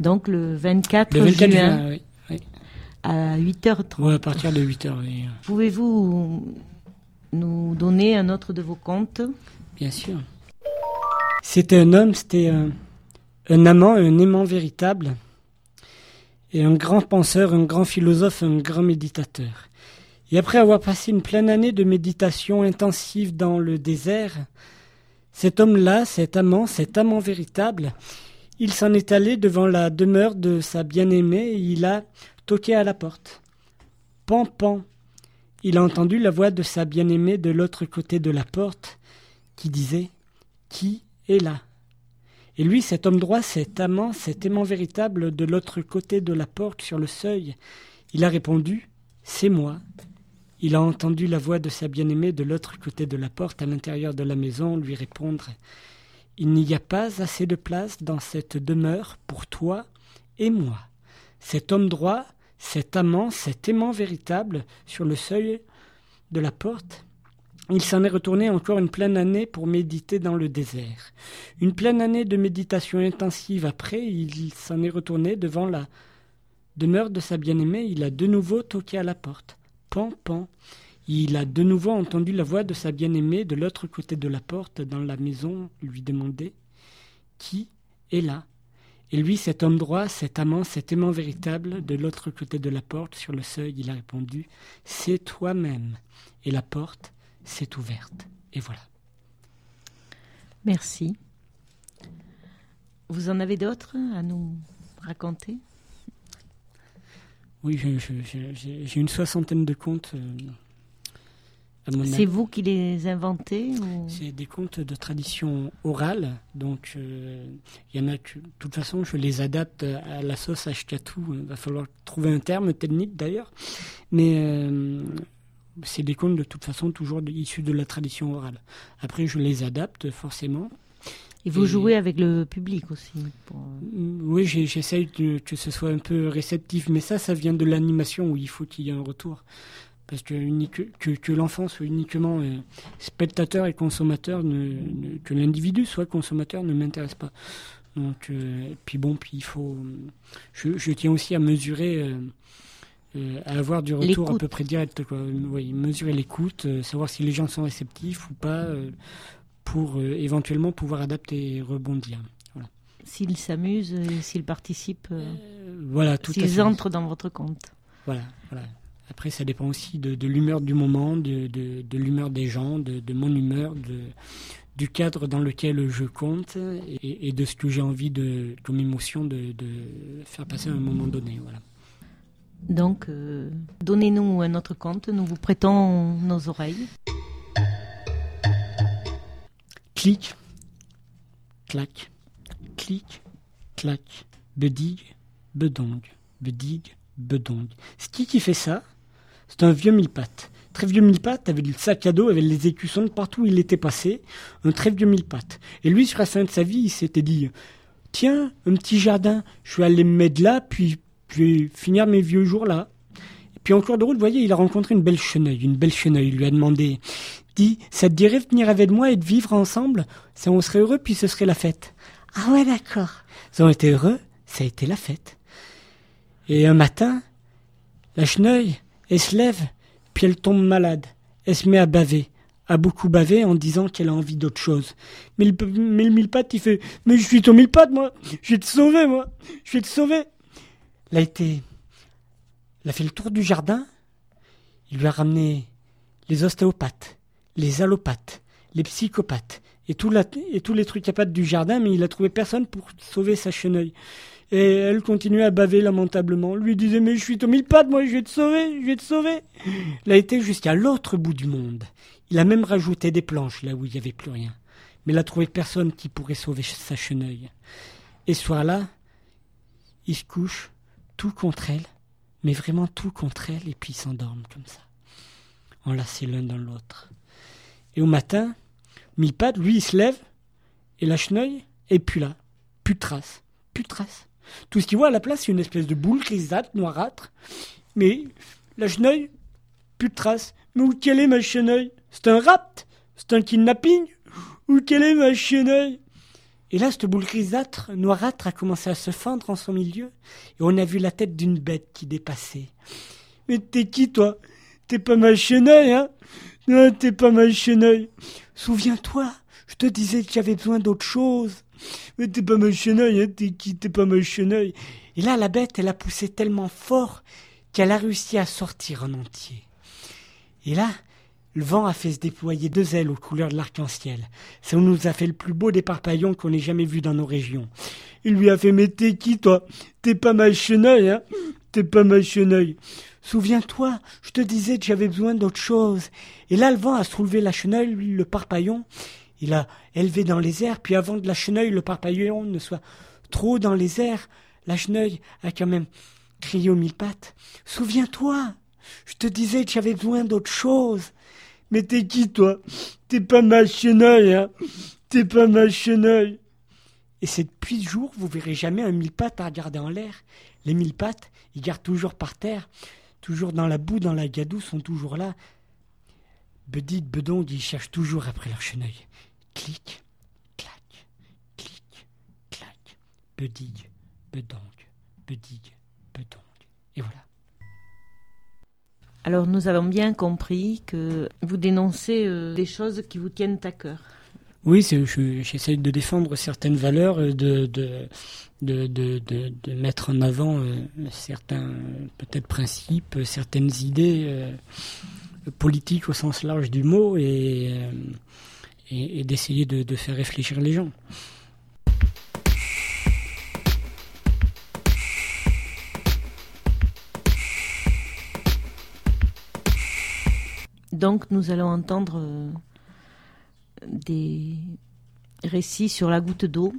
Speaker 9: Donc le 24,
Speaker 3: Le 24
Speaker 9: juin,
Speaker 3: juin, oui. oui.
Speaker 9: à 8h30.
Speaker 3: Ouais, à partir de 8 heures, oui.
Speaker 9: Pouvez-vous nous donner un autre de vos contes?
Speaker 3: Bien sûr. C'était un homme, c'était un, un amant, un aimant véritable, et un grand penseur, un grand philosophe, un grand méditateur. Et après avoir passé une pleine année de méditation intensive dans le désert, cet homme-là, cet amant, cet amant véritable, il s'en est allé devant la demeure de sa bien-aimée et il a toqué à la porte. Pan, pan. Il a entendu la voix de sa bien-aimée de l'autre côté de la porte qui disait Qui est là? Et lui, cet homme droit, cet amant, cet aimant véritable de l'autre côté de la porte sur le seuil, il a répondu C'est moi. Il a entendu la voix de sa bien-aimée de l'autre côté de la porte à l'intérieur de la maison lui répondre Il n'y a pas assez de place dans cette demeure pour toi et moi. Cet homme droit, cet amant, cet aimant véritable sur le seuil de la porte, il s'en est retourné encore une pleine année pour méditer dans le désert. Une pleine année de méditation intensive après, il s'en est retourné devant la demeure de sa bien-aimée, il a de nouveau toqué à la porte. Pan, pan. Il a de nouveau entendu la voix de sa bien-aimée de l'autre côté de la porte dans la maison lui demander Qui est là Et lui, cet homme droit, cet amant, cet aimant véritable, de l'autre côté de la porte, sur le seuil, il a répondu C'est toi-même. Et la porte s'est ouverte. Et voilà.
Speaker 9: Merci. Vous en avez d'autres à nous raconter?
Speaker 3: Oui, j'ai une soixantaine de contes. euh,
Speaker 9: C'est vous qui les inventez ou...
Speaker 3: C'est des contes de tradition orale, donc euh, il y en a que, de toute façon, je les adapte à la sauce Ashkatu. Il va falloir trouver un terme technique d'ailleurs, mais euh, c'est des contes de toute façon toujours issus de la tradition orale. Après, je les adapte forcément.
Speaker 9: Et vous
Speaker 3: Et-
Speaker 9: jouez avec le public aussi. pour-
Speaker 3: Mm, Oui, j'essaye que ce soit un peu réceptif, mais ça, ça vient de l'animation où il faut qu'il y ait un retour. Parce que, unique- que, que l'enfant soit uniquement euh, spectateur et consommateur, ne, ne- que l'individu soit consommateur ne m'intéresse pas. Donc, euh, puis bon, puis il faut. Je, je tiens aussi à mesurer, euh, euh, à avoir du retour à peu près direct. Quoi. Oui, mesurer l'écoute, euh, savoir si les gens sont réceptifs ou pas, euh, pour euh, éventuellement pouvoir adapter et rebondir. Voilà.
Speaker 9: S'ils s'amusent, s'ils participent, euh,
Speaker 3: Euh, Voilà,
Speaker 9: s'ils entrent dans votre compte.
Speaker 3: Voilà, voilà. Après, ça dépend aussi de, de l'humeur du moment, de, de, de l'humeur des gens, de, mon humeur, du cadre dans lequel je compte et, et de ce que j'ai envie de, comme émotion de, de faire passer à un moment donné. Voilà.
Speaker 9: Donc, euh, donnez-nous un autre compte, nous vous prêtons nos oreilles.
Speaker 3: Clic, clac, clic, clac, bedig, bedong, bedig, bedong. C'est qui qui fait ça? C'est un vieux mille-pattes. Très vieux mille-pattes, avec le sac à dos, avec les écussons de partout où il était passé. Un très vieux mille-pattes. Et lui, sur la fin de sa vie, il s'était dit Tiens, un petit jardin, je vais aller me mettre là, puis je vais finir mes vieux jours là. Et puis en cours de route, vous voyez, il a rencontré une belle cheneuille. Une belle cheneuille. Il lui a demandé Dis, ça te dirait de venir avec moi et de vivre ensemble? Ça, on serait heureux, puis ce serait la fête. Ah ouais, d'accord. Ils ont été heureux, ça a été la fête. Et un matin, la cheneuille, elle se lève, puis elle tombe malade. Elle se met à baver, à beaucoup baver en disant qu'elle a envie d'autre chose. Mais le, mais le mille-pattes, il fait Mais je suis ton mille-pattes, moi Je vais te sauver, moi Je vais te sauver Elle a été. Fait le tour du jardin. Il lui a ramené les ostéopathes, les allopathes, les psychopathes et tous les trucs à pattes du jardin, mais il a trouvé personne pour sauver sa cheneuille. Et elle continuait à baver lamentablement. Lui disait Mais je suis ton mille pattes, moi, je vais te sauver, je vais te sauver. Il a été jusqu'à l'autre bout du monde. Il a même rajouté des planches là où il n'y avait plus rien. Mais il a trouvé personne qui pourrait sauver sa cheneuille. Et ce soir-là, il se couche tout contre elle, mais vraiment tout contre elle, et puis ils s'endorment comme ça, enlacés l'un dans l'autre. Et au matin, Mille-Pattes, lui, il se lève, et la cheneuille est plus là. Plus de traces. Plus de traces. Tout ce qu'il voit à la place, c'est une espèce de boule grisâtre, noirâtre. Mais la cheneuille, plus de traces. Mais où quelle est ma cheneuille C'est un rapt C'est un kidnapping Où quelle est ma cheneuille Et là, cette boule grisâtre, noirâtre, a commencé à se fendre en son milieu, et on a vu la tête d'une bête qui dépassait. Mais t'es qui, toi? T'es pas ma cheneuille, hein? Non, t'es pas ma cheneuille. Souviens-toi, je te disais que j'avais besoin d'autre chose. Mais t'es pas ma cheneuille, hein T'es qui T'es pas ma cheneuille. Et là, la bête, elle a poussé tellement fort qu'elle a réussi à sortir en entier. Et là, le vent a fait se déployer deux ailes aux couleurs de l'arc-en-ciel. Ça nous a fait le plus beau des parpaillons qu'on ait jamais vu dans nos régions. Il lui a fait Mais t'es qui, toi? T'es pas ma cheneuille, hein? T'es pas ma cheneuille. Souviens-toi, je te disais que j'avais besoin d'autre chose. Et là, le vent a soulevé la cheneuille, lui, le parpaillon. Il a élevé dans les airs, puis avant que la cheneuille, le parpaillon ne soit trop dans les airs, la cheneuille a quand même crié aux mille pattes. Souviens-toi, je te disais que j'avais besoin d'autre chose. Mais t'es qui, toi? T'es pas ma cheneuille, hein? T'es pas ma cheneuille. Et c'est depuis ce jour, vous verrez jamais un mille pattes à regarder en l'air. Les mille pattes, ils gardent toujours par terre, toujours dans la boue, dans la gadoue, sont toujours là. Bedit, bedong, ils cherchent toujours après leur cheneuille. Clic, clac, clic, clac, bedig, bedong, bedig, bedong. Et voilà.
Speaker 9: Alors nous avons bien compris que vous dénoncez euh, des choses qui vous tiennent à cœur.
Speaker 3: Oui, j'essaie de défendre certaines valeurs, euh, de, de, de, de, de, de mettre en avant euh, certains peut-être principes, certaines idées euh, politiques au sens large du mot et, euh, et, et d'essayer de, de faire réfléchir les gens.
Speaker 9: Donc nous allons entendre euh, des récits sur la goutte d'eau.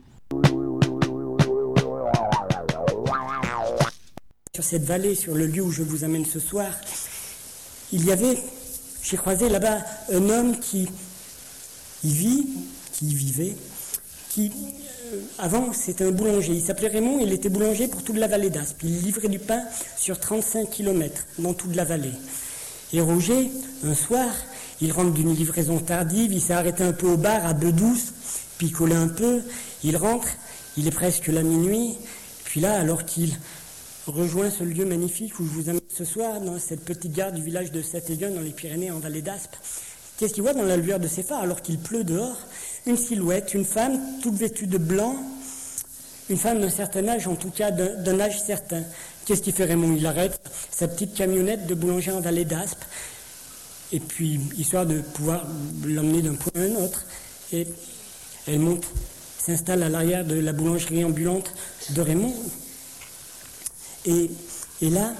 Speaker 8: Sur cette vallée, sur le lieu où je vous amène ce soir, il y avait, j'ai croisé là-bas un homme qui y vit, qui vivait, qui, euh, avant, c'était un boulanger. Il s'appelait Raymond, il était boulanger pour toute la vallée d'Aspe. Il livrait du pain sur 35 km dans toute la vallée. Et Roger, un soir, il rentre d'une livraison tardive, il s'est arrêté un peu au bar à Bedouce, picolé un peu, il rentre, il est presque la minuit, puis là, alors qu'il rejoint ce lieu magnifique où je vous amène ce soir, dans cette petite gare du village de Saint-Étienne, dans les Pyrénées, en vallée d'Aspe, qu'est-ce qu'il voit dans la lueur de ses phares, alors qu'il pleut dehors? Une silhouette, une femme, toute vêtue de blanc, une femme d'un certain âge, en tout cas d'un âge certain. Qu'est-ce qu'il fait Raymond? Il arrête sa petite camionnette de boulanger en vallée d'Aspe, et puis, histoire de pouvoir l'emmener d'un point à un autre, et elle monte, s'installe à l'arrière de la boulangerie ambulante de Raymond. Et, et là,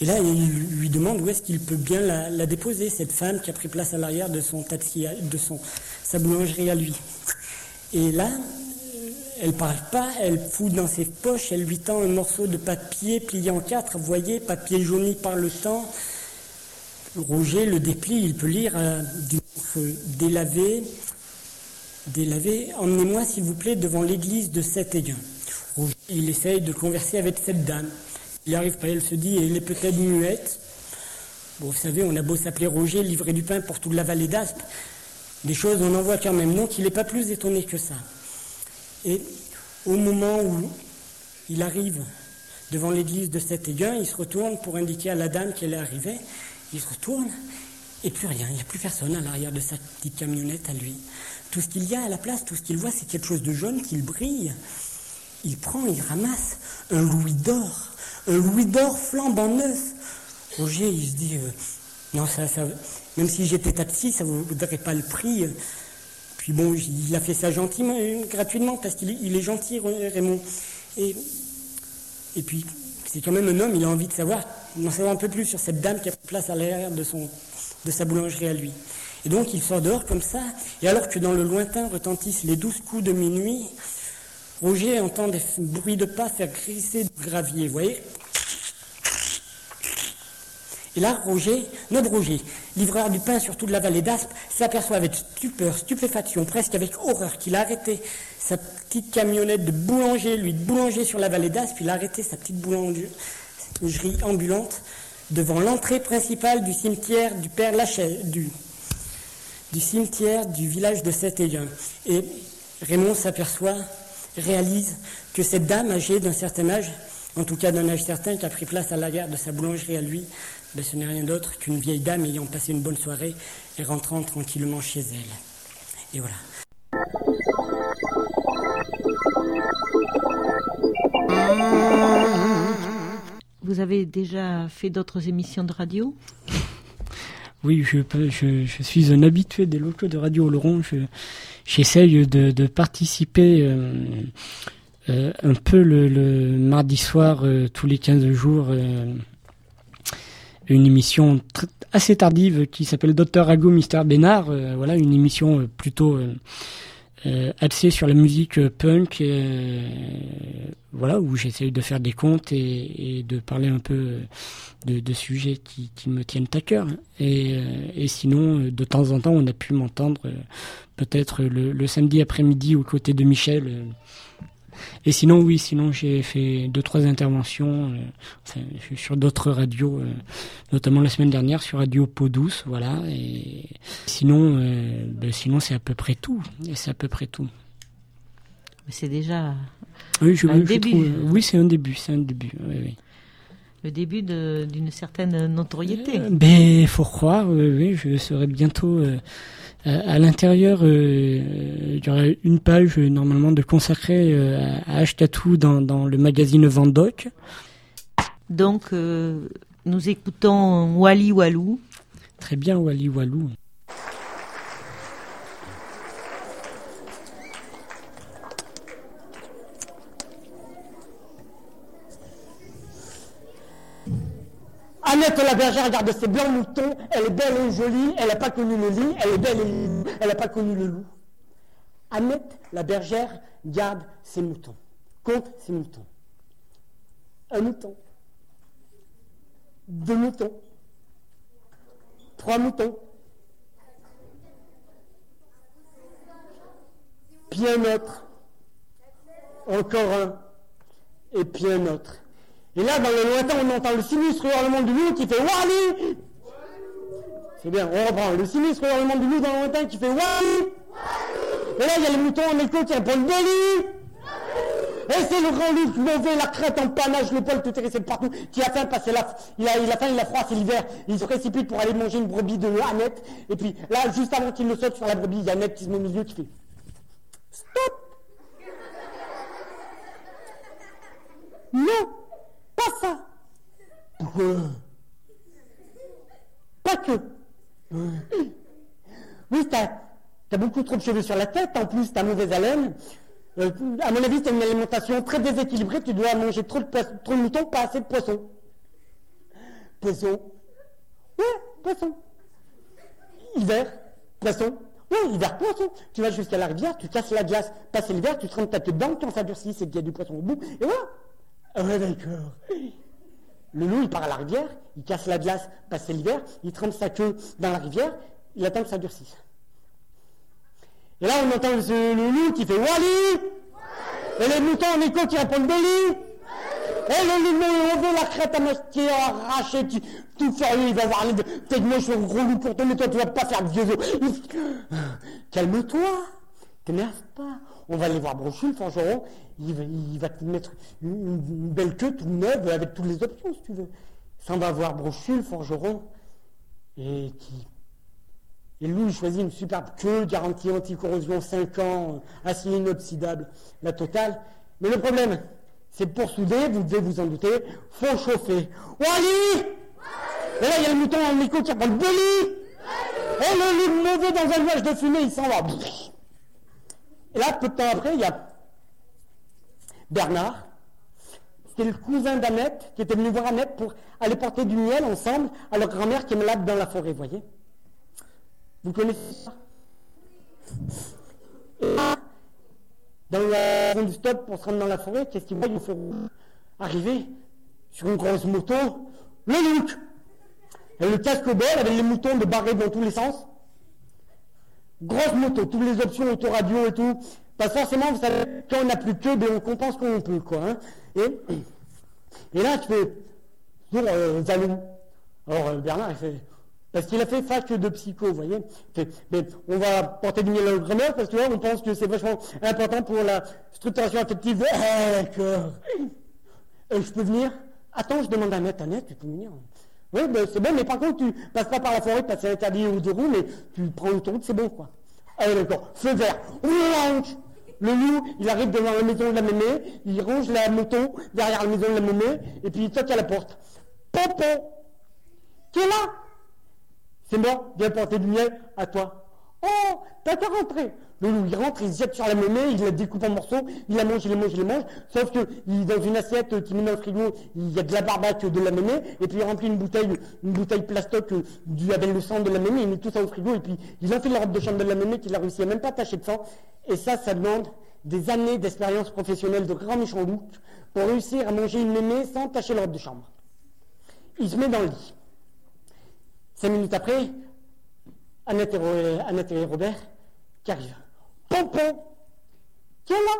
Speaker 8: et là, il lui demande où est-ce qu'il peut bien la, déposer, cette femme qui a pris place à l'arrière de son taxi, de son, sa boulangerie à lui. Et là, elle parle pas, elle fout dans ses poches, elle lui tend un morceau de papier plié en quatre, voyez, papier jauni par le temps. Roger le déplie, il peut lire euh, du délavé, délavé. Emmenez-moi, s'il vous plaît, devant l'église de Saint-Étienne. Roger, il essaye de converser avec cette dame. Il arrive pas, elle se dit, elle est peut-être muette. Bon, vous savez, on a beau s'appeler Roger, livrer du pain pour toute la vallée d'Aspe, des choses on en voit quand même. Donc il n'est pas plus étonné que ça. Et au moment où il arrive devant l'église de Saint-Étienne, il se retourne pour indiquer à la dame qu'elle est arrivée. Il se retourne et plus rien, il n'y a plus personne à l'arrière de sa petite camionnette à lui. Tout ce qu'il y a à la place, tout ce qu'il voit, c'est quelque chose de jaune qui brille. Il prend, il ramasse un louis d'or, louis d'or flambant neuf. Roger, il se dit, euh, non, ça, même si j'étais taxi, ça ne vaudrait pas le prix. Puis bon, il a fait ça gentiment, euh, gratuitement, parce qu'il il est gentil, Raymond. Et, puis, c'est quand même un homme, il a envie de savoir, d'en savoir un peu plus sur cette dame qui a pris place à l'arrière de, sa boulangerie à lui. Et donc il sort dehors comme ça, et alors que dans le lointain retentissent les douze coups de minuit, Roger entend des bruits de pas faire glisser du gravier, vous voyez Et là, Roger, notre Roger, livreur du pain sur toute la vallée d'Aspe, s'aperçoit avec stupeur, stupéfaction, presque avec horreur, qu'il a arrêté sa petite camionnette de boulanger, lui, de boulanger sur la vallée d'Aspe, il a arrêté sa petite boulangerie ambulante devant l'entrée principale du cimetière du Père Lachaise, du, cimetière du village de Saint-Élion. Et Raymond s'aperçoit, réalise que cette dame âgée d'un certain âge, en tout cas d'un âge certain, qui a pris place à la gare de sa boulangerie à lui, ben, ce n'est rien d'autre qu'une vieille dame ayant passé une bonne soirée et rentrant tranquillement chez elle. Et voilà.
Speaker 9: Vous avez déjà fait d'autres émissions de radio?
Speaker 3: Oui, je, je, je, suis un habitué des locaux de Radio Oloron. J'essaye de, de, participer euh, euh, un peu le, le mardi soir, euh, tous les 15 jours, une émission assez tardive qui s'appelle Docteur Ago Mister Bénard. voilà, une émission plutôt euh, axé sur la musique punk, euh, voilà, où j'essaye de faire des comptes et, de parler un peu de, sujets qui, me tiennent à cœur. Et, euh, et, sinon, de temps en temps, on a pu m'entendre peut-être le, le, samedi après-midi aux côtés de Michel. Et sinon, oui, sinon j'ai fait deux trois interventions enfin, sur d'autres radios, notamment la semaine dernière sur Radio Peau Douce, voilà. Et sinon, euh, ben, sinon c'est à peu près tout. C'est à peu près tout.
Speaker 9: C'est déjà
Speaker 3: oui, je,
Speaker 9: un
Speaker 3: je
Speaker 9: début.
Speaker 3: Trouve, oui, c'est un début, c'est un début. Oui, oui.
Speaker 9: Le début d'une certaine notoriété.
Speaker 3: Euh, ben, faut croire. Oui, oui, je serai bientôt. Euh, à l'intérieur, euh, il y aura une page euh, normalement de consacrée à Ashkatou dans, dans le magazine Vendoc.
Speaker 9: Donc, nous écoutons Wally Walou.
Speaker 3: Très bien, Wally Walou.
Speaker 8: Annette
Speaker 10: la bergère regarde ses blancs moutons, elle est belle et jolie, elle n'a pas connu le lit, elle est belle et elle n'a pas connu le loup. Annette, la bergère, garde ses moutons, compte ses moutons. Un mouton, deux moutons, trois moutons, puis un autre, encore un, et puis un autre. Et là, dans le lointain, on entend le sinistre hurlement du loup qui fait Wally C'est bien, on reprend. Le sinistre hurlement du loup dans le lointain qui fait Wally Et là, il y a les moutons en écho qui répondent Dolly et c'est le grand loup mauvais, la crête en panache, le poil tout hérissé partout, qui a faim parce que la, il a, il a faim, il a froid, c'est l'hiver. Il se précipite pour aller manger une brebis de Annette. Et puis là, juste avant qu'il le saute sur la brebis, il y a Annette qui se met au milieu qui fait Stop Non Pas ça Pourquoi? Pas que. Oui, t'as as beaucoup trop de cheveux sur la tête, en plus t'as mauvaise haleine. Euh, à mon avis, c'est une alimentation très déséquilibrée. Tu dois manger trop de, trop de moutons, pas assez de poissons. Poisson. Ouais, poisson. Hiver, poisson. Ouais, hiver, poisson. Tu vas jusqu'à la rivière, tu casses la glace, passes l'hiver, tu trempes ta tête dedans, quand ça durcit, c'est qu'il y a du poisson au bout. Et voilà. Ah ouais, d'accord. Le loup, il part à la rivière, il casse la glace, passe l'hiver, il trempe sa queue dans la rivière, il attend que ça durcisse. Et là, on entend le, le loup qui fait Wally Et les moutons en écho qui répondent Dolly Et le loup, on veut la crête à moitié arrachée, qui, tout il va voir les Peut-être moi, je suis gros loup pour toi, mais toi, tu vas pas faire de vieux os. Calme-toi T'énerve pas. On va aller voir Brochu, le forgeron. Il va, te mettre une, belle queue toute neuve avec toutes les options, si tu veux. Ça, on va voir Brochu, le forgeron. Et qui et loup, il choisit une superbe queue, garantie anti-corrosion 5 ans, acier inoxydable, la totale. Mais le problème, c'est pour souder, vous devez vous en douter, faut chauffer. Wally Et là, il y a le mouton en micro qui appelle Billy Et le loup mauvais dans un nuage de fumée, il s'en va. Et là, peu de temps après, il y a Bernard, c'était le cousin d'Annette, qui était venu voir Annette pour aller porter du miel ensemble à leur grand-mère qui est malade dans la forêt, voyez. Vous connaissez ça? Et là, dans la zone de stop pour se rendre dans la forêt, qu'est-ce qu'il voit Il faut arriver sur une grosse moto, le look. Et le casque bol avec les moutons de barrer dans tous les sens. Grosse moto, toutes les options autoradio et tout. Que forcément, vous savez, quand on n'a plus que, ben on compense quand on peut, quoi. Hein. Et, et là, tu fais, sur euh, Zalou. Alors, euh, Bernard, il fait, parce qu'il a fait fac de psycho, vous voyez. Mais on va porter du miel à parce que là, on pense que c'est vachement important pour la structuration affective. Ah, d'accord. Euh, je peux venir? Attends, je demande à Annette. Annette, tu peux venir? Oui, ben, c'est bon, mais par contre, tu passes pas par la forêt parce que c'est interdit aux deux roues, mais tu prends l'autoroute, c'est bon, quoi. Allez, d'accord. Feu vert. Orange le loup, il arrive devant la maison de la mémé, il range la moto derrière la maison de la mémé, et puis il toque à la porte. Popo Qui est là? C'est moi, viens porter du miel à toi. Oh, t'as qu'à rentrer. Le loup, il rentre, il se jette sur la monnaie, il la découpe en morceaux, il la mange, il la mange, il la mange. Sauf que, il, dans une assiette qui met dans le frigo, il y a de la barbaque de la monnaie, et puis il remplit une bouteille, une bouteille plastoc du, avec le sang de la monnaie, il met tout ça au frigo, et puis il enfile la robe de chambre de la monnaie qu'il a réussi à même pas tacher de sang. Et ça, ça demande des années d'expérience professionnelle de grand méchant loup pour réussir à manger une mémé sans tacher la robe de chambre. Il se met dans le lit. Cinq minutes après, Annette et, Robert qui arrivent. Pompon Qui est là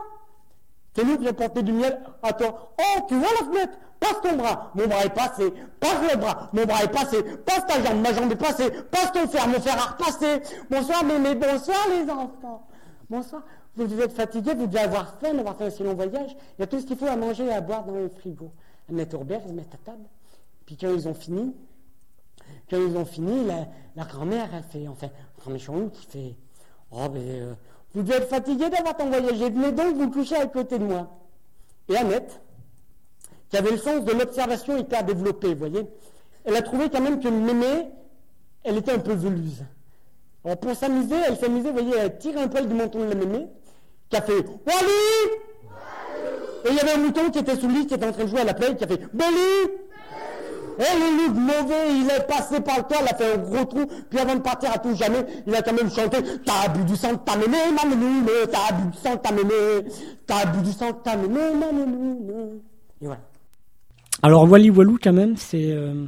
Speaker 10: C'est nous qui avons porté du miel toi. Oh, tu vois la fenêtre Passe ton bras. Mon bras est passé. Passe le bras. Mon bras est passé. Passe ta jambe. Ma jambe est passée. Passe ton fer. Mon fer a repassé. Bonsoir, mémé. Bonsoir, les enfants. Bonsoir. Vous êtes fatigués. Vous devez avoir faim d'avoir fait un si long voyage. Il y a tout ce qu'il faut à manger et à boire dans le frigo. Annette et Robert, ils mettent à table. Puis quand ils ont fini, quand ils ont fini, la, grand-mère, elle fait, enfin, grand méchant qui fait, oh, ben, euh, vous devez être fatigué d'avoir tant voyagé, venez donc vous coucher à côté de moi. Et Annette, qui avait le sens de l'observation hyper développé, vous voyez, elle a trouvé quand même que mémé, elle était un peu veluse. Alors pour s'amuser, elle s'amusait, vous voyez, elle tire un poil du menton de la mémé, qui a fait Wally Et il y avait un mouton qui était sous le lit, qui était en train de jouer à la play, qui a fait Bolly Et le loup mauvais, il est passé par le toit, il a fait un gros trou, puis avant de partir à tout jamais, il a quand même chanté T'as bu du sang de ta mémé, ma mémé, t'as bu du sang de ta mémé, t'as bu du sang de ta mémé, ma mémé. Et voilà.
Speaker 3: Alors Wally Walou quand même, c'est euh,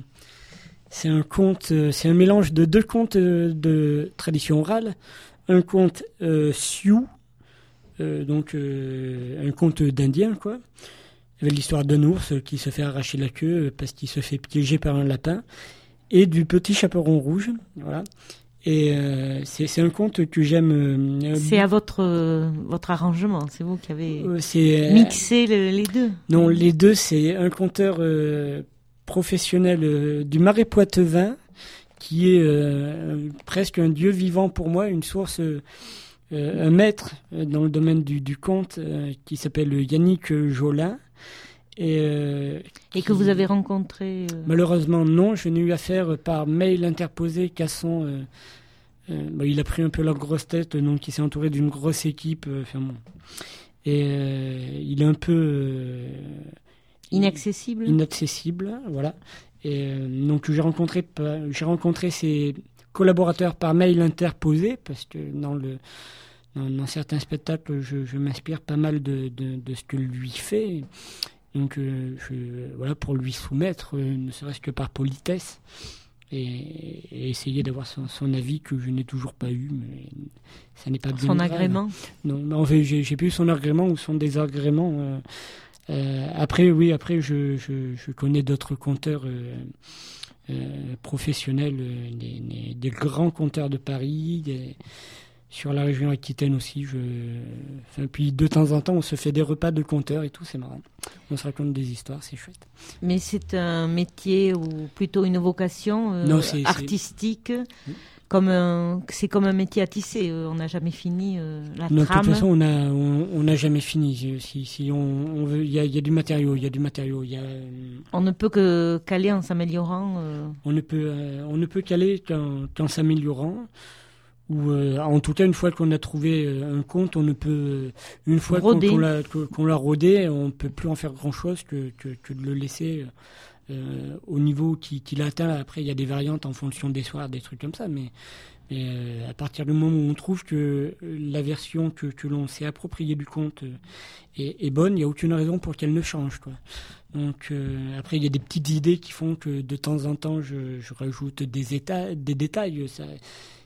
Speaker 3: c'est un conte, euh, c'est un mélange de deux contes euh, de tradition orale, un conte Sioux, donc un conte d'Indien quoi, l'histoire d'un ours qui se fait arracher la queue euh, parce qu'il se fait piéger par un lapin, et du petit chaperon rouge, voilà. Et euh, c'est un conte que j'aime. euh,
Speaker 9: C'est à votre, euh, votre arrangement, c'est vous qui avez mixé le- les deux.
Speaker 3: Non, les deux, c'est un conteur professionnel du Marais Poitevin, qui est presque un dieu vivant pour moi, une source, un maître dans le domaine du, du conte, qui s'appelle Yannick Jolin. Et, euh,
Speaker 9: Et que vous avez rencontré. euh,
Speaker 3: Malheureusement, non. Je n'ai eu affaire par mail interposé qu'à son. euh, bah, il a pris un peu la grosse tête, donc il s'est entouré d'une grosse équipe. enfin, bon. Et il est un peu.
Speaker 9: Inaccessible
Speaker 3: Inaccessible, voilà. Et donc j'ai rencontré, j'ai rencontré ses collaborateurs par mail interposé, parce que dans, le, dans, dans certains spectacles, je, je m'inspire pas mal de, de, de ce que lui fait. Donc euh, je, voilà, pour lui soumettre, euh, ne serait-ce que par politesse, et, et essayer d'avoir son, son avis que je n'ai toujours pas eu, mais ça n'est pas bien
Speaker 9: Son
Speaker 3: grave.
Speaker 9: agrément
Speaker 3: Non, mais en fait, j'ai plus son agrément ou son désagrément. euh, après, oui, après, je, je, je connais d'autres compteurs professionnels, des, des- des grands compteurs de Paris, des- sur la région Aquitaine aussi. Je, enfin, puis de temps en temps, on se fait des repas de compteurs et tout, c'est marrant. On se raconte des histoires, c'est chouette.
Speaker 9: Mais c'est un métier ou plutôt une vocation euh,
Speaker 3: Non,
Speaker 9: artistique. Comme un, c'est comme un métier à tisser. euh, on n'a jamais fini euh, la
Speaker 3: Non, de
Speaker 9: trame.
Speaker 3: toute façon, on a, on on n'a jamais fini. Si, si- si on, on veut, il y a, y a du matériau, il y a du matériau, y a.
Speaker 9: On ne peut que caler en s'améliorant. euh,
Speaker 3: On ne peut, euh, on ne peut qu'en qu'en s'améliorant. Ou euh, en tout cas, une fois qu'on a trouvé euh, un compte, on ne peut, euh, une fois qu'on l'a rodé, on peut plus en faire grand chose que, que, que de le laisser euh, au niveau qui- qu'il a atteint. Après, il y a des variantes en fonction des soirs, des trucs comme ça, mais, mais, euh, à partir du moment où on trouve que la version que, que l'on s'est appropriée du compte est, est bonne, il n'y a aucune raison pour qu'elle ne change. Quoi. Donc euh, après, il y a des petites idées qui font que de temps en temps, je, je rajoute des, états, des détails. Ça,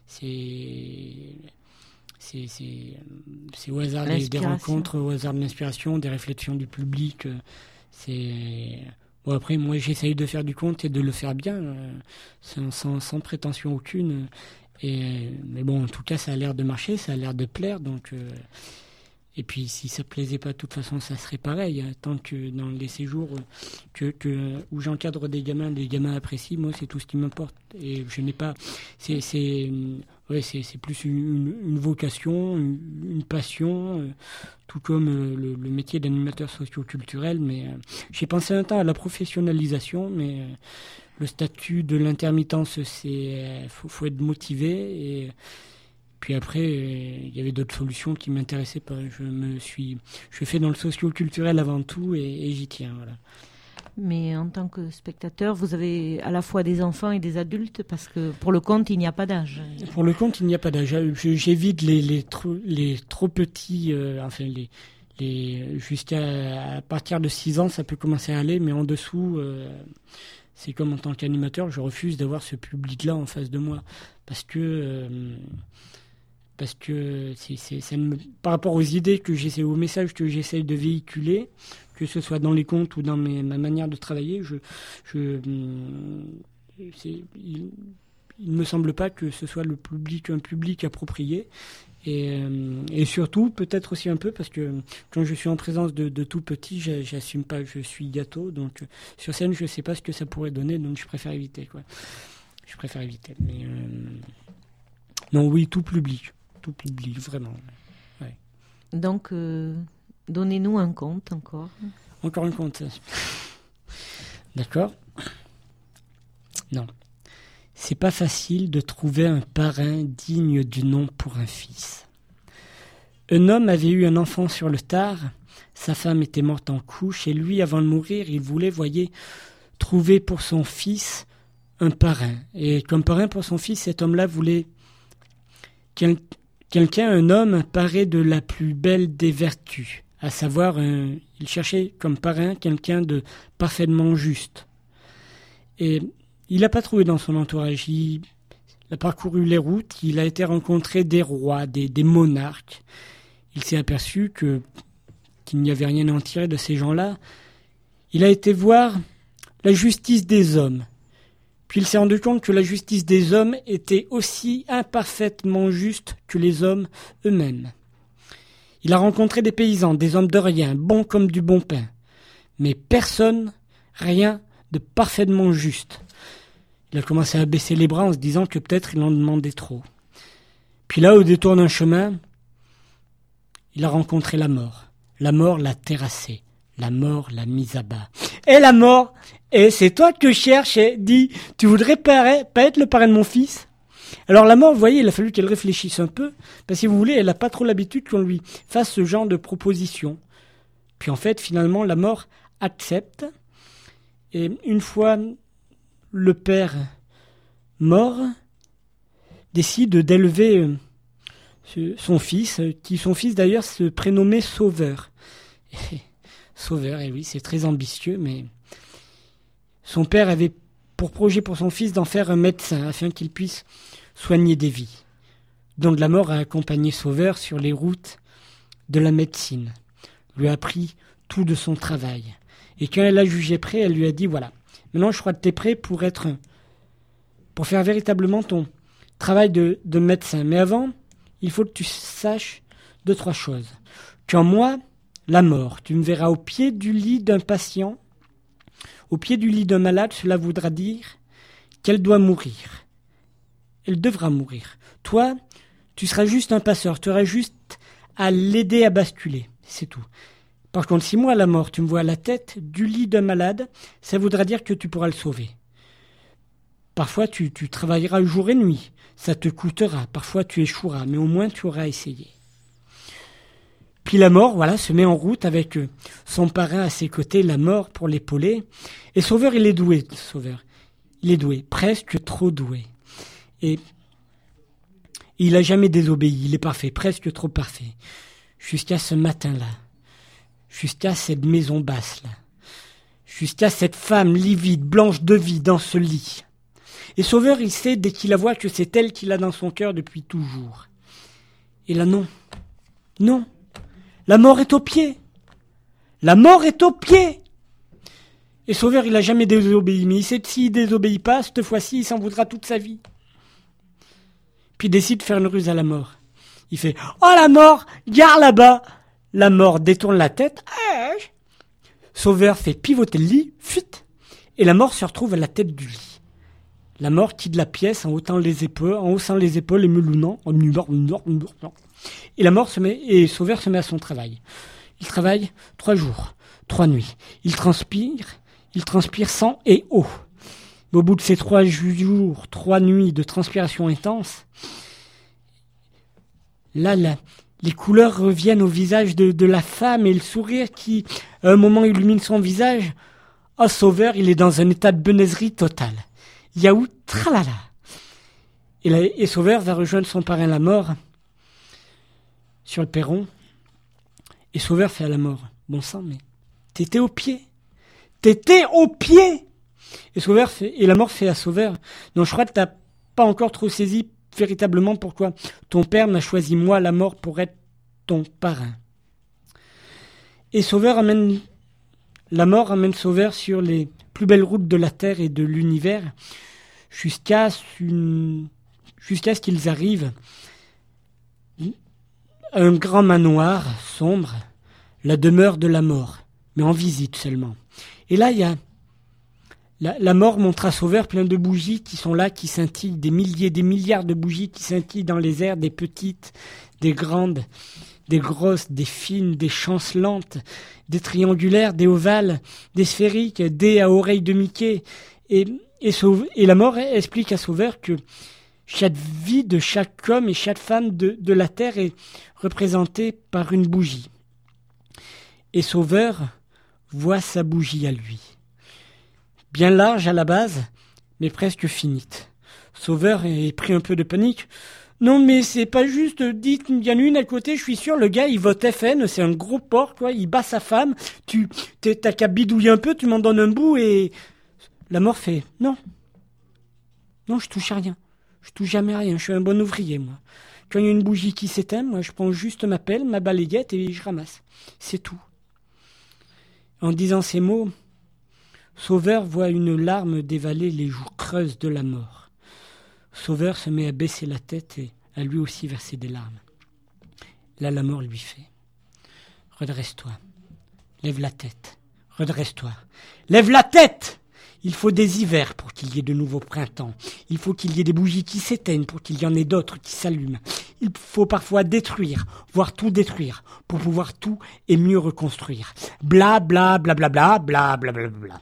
Speaker 3: c'est au hasard des, rencontres, au hasard de l'inspiration, des réflexions du public. euh, C'est bon après, moi, j'essaye de faire du compte et de le faire bien, euh, sans, sans, sans prétention aucune. Et mais bon, en tout cas, ça a l'air de marcher, ça a l'air de plaire, donc. euh, et puis si ça plaisait pas, de toute façon, ça serait pareil. tant que dans les séjours que, que où j'encadre des gamins, les gamins apprécient, moi c'est tout ce qui m'importe. Et je n'ai pas, c'est c'est euh, ouais, c'est plus une, vocation, une, passion, euh, tout comme euh, le, métier d'animateur socio-culturel. Mais j'ai pensé un temps à la professionnalisation, mais le statut de l'intermittence, c'est faut, faut être motivé et puis après, euh, il y avait d'autres solutions qui m'intéressaient pas. Je me suis, je fais dans le socio-culturel avant tout et, et j'y tiens. Voilà.
Speaker 9: Mais en tant que spectateur, vous avez à la fois des enfants et des adultes parce que pour le compte, il n'y a pas d'âge.
Speaker 3: Pour le compte, il n'y a pas d'âge. Je- J'évite les, les, trop, les trop petits, euh, enfin les, les jusqu'à à partir de 6 ans, ça peut commencer à aller, mais en dessous, euh, c'est comme en tant qu'animateur, je refuse d'avoir ce public-là en face de moi parce que euh, parce que par rapport aux idées que j'essaie, aux messages que j'essaye de véhiculer, que ce soit dans les contes ou dans ma manière de travailler, je, c'est, il, il me semble pas que ce soit le public, un public approprié. Et, euh, surtout, peut-être aussi un peu, parce que quand je suis en présence de, tout petit, j'a- j'assume pas, je suis gâteau, donc sur scène, je sais pas ce que ça pourrait donner, donc je préfère éviter, quoi. Je préfère éviter. Euh, non, oui, tout public, tout public, vraiment. Ouais.
Speaker 9: Donc, euh, donnez-nous un compte encore.
Speaker 3: Encore un compte. D'accord Non. C'est pas facile de trouver un parrain digne du nom pour un fils. Un homme avait eu un enfant sur le tard, sa femme était morte en couche, et lui, avant de mourir, il voulait, voyez, trouver pour son fils un parrain. Et comme parrain pour son fils, cet homme-là voulait quelqu'un, un homme paré de la plus belle des vertus, à savoir, un- il cherchait comme parrain quelqu'un de parfaitement juste. Et il n'a pas trouvé dans son entourage. Il a parcouru les routes, il a été rencontré des rois, des, monarques. Il s'est aperçu qu'il n'y avait rien à en tirer de ces gens-là. Il a été voir la justice des hommes. Puis il s'est rendu compte que la justice des hommes était aussi imparfaitement juste que les hommes eux-mêmes. Il a rencontré des paysans, des hommes de rien, bons comme du bon pain. Mais personne, rien de parfaitement juste. Il a commencé à baisser les bras en se disant que peut-être il en demandait trop. Puis là, au détour d'un chemin, il a rencontré la mort. La mort l'a terrassé. La mort l'a mise à bas. Et la mort, et c'est toi que je cherche, et dit, tu voudrais pas, pas être le parrain de mon fils? Alors la mort, vous voyez, il a fallu qu'elle réfléchisse un peu, parce que si vous voulez, elle n'a pas trop l'habitude qu'on lui fasse ce genre de proposition. Puis en fait, finalement, la mort accepte, et une fois le père mort, décide d'élever euh, son fils, euh, qui son fils d'ailleurs se prénommait Sauveur. Sauveur, et oui, c'est très ambitieux, mais son père avait pour projet pour son fils d'en faire un médecin afin qu'il puisse soigner des vies. Donc la mort a accompagné Sauveur sur les routes de la médecine, lui a appris tout de son travail. Et quand elle l'a jugé prêt, elle lui a dit voilà, maintenant je crois que tu es prêt pour être pour faire véritablement ton travail de, de médecin. Mais avant, il faut que tu saches deux, trois choses. Qu'en moi, la mort, tu me verras au pied du lit d'un patient, au pied du lit d'un malade, cela voudra dire qu'elle doit mourir. Elle devra mourir. Toi, tu seras juste un passeur, tu auras juste à l'aider à basculer, c'est tout. Par contre, si moi, à la mort, tu me vois à la tête du lit d'un malade, ça voudra dire que tu pourras le sauver. Parfois, tu, tu travailleras jour et nuit. Ça te coûtera. Parfois, tu échoueras. Mais au moins, tu auras essayé. Puis la mort, voilà, se met en route avec euh, son parrain à ses côtés, la mort pour l'épauler. Et Sauveur, il est doué, Sauveur. Il est doué, presque trop doué. Et il a jamais désobéi. Il est parfait, presque trop parfait. Jusqu'à ce matin-là. Jusqu'à cette maison basse-là. Jusqu'à cette femme livide, blanche de vie dans ce lit. Et Sauveur, il sait dès qu'il la voit que c'est elle qu'il a dans son cœur depuis toujours. Et là, non. Non. La mort est au pied. La mort est au pied. Et Sauveur, il a jamais désobéi, mais il sait que désobéit pas, cette fois-ci, il s'en voudra toute sa vie. Puis il décide de faire une ruse à la mort. Il fait Oh la mort, garde là-bas. La mort détourne la tête. Sauveur fait pivoter le lit, fuite, et la mort se retrouve à la tête du lit. La mort quitte la pièce en haussant les épaules, en haussant les épaules et melounant. Et la mort se met, et Sauveur se met à son travail. Il travaille trois jours, trois nuits. Il transpire, il transpire sang et eau. Au bout de ces trois jours, trois nuits de transpiration intense, là, là, les couleurs reviennent au visage de, la femme et le sourire qui, à un moment, illumine son visage. Oh, Sauveur, il est dans un état de benaiserie totale. Yaou, tralala. Et, et Sauveur va rejoindre son parrain la mort sur le perron. Et Sauveur fait à la mort. Bon sang, mais t'étais au pied. T'étais au pied. Et Sauveur fait, et la mort fait à Sauveur. Non, je crois que t'as pas encore trop saisi véritablement pourquoi ton père m'a choisi moi la mort pour être ton parrain. Et Sauveur amène la mort amène Sauveur sur les plus belles routes de la terre et de l'univers jusqu'à jusqu'à ce qu'ils arrivent un grand manoir sombre, la demeure de la mort, mais en visite seulement. Et là, il y a la, mort montre à Sauveur plein de bougies qui sont là, qui scintillent, des milliers, des milliards de bougies qui scintillent dans les airs, des petites, des grandes, des grosses, des fines, des chancelantes, des triangulaires, des ovales, des sphériques, des à oreilles de Mickey. Et, et la mort explique à Sauveur que chaque vie de chaque homme et chaque femme de, de la terre est représentée par une bougie. Et Sauveur voit sa bougie à lui bien large à la base, mais presque finite. Sauveur est pris un peu de panique. Non, mais c'est pas juste, dites, il y en une à côté, je suis sûr, le gars, il vote FN, c'est un gros porc, quoi, il bat sa femme, tu, t'as qu'à bidouiller un peu, tu m'en donnes un bout et... La mort fait, non. Non, je touche à rien. Je touche jamais à rien, je suis un bon ouvrier, moi. Quand il y a une bougie qui s'éteint, moi, je prends juste ma pelle, ma balayette et je ramasse. C'est tout. En disant ces mots, Sauveur voit une larme dévaler les joues creuses de la mort. Sauveur se met à baisser la tête et à lui aussi verser des larmes. Là, la mort lui fait. Redresse-toi. Lève la tête. Redresse-toi. Lève la tête! Il faut des hivers pour qu'il y ait de nouveaux printemps. Il faut qu'il y ait des bougies qui s'éteignent pour qu'il y en ait d'autres qui s'allument. Il faut parfois détruire, voire tout détruire, pour pouvoir tout et mieux reconstruire. Bla bla bla bla bla bla bla bla bla.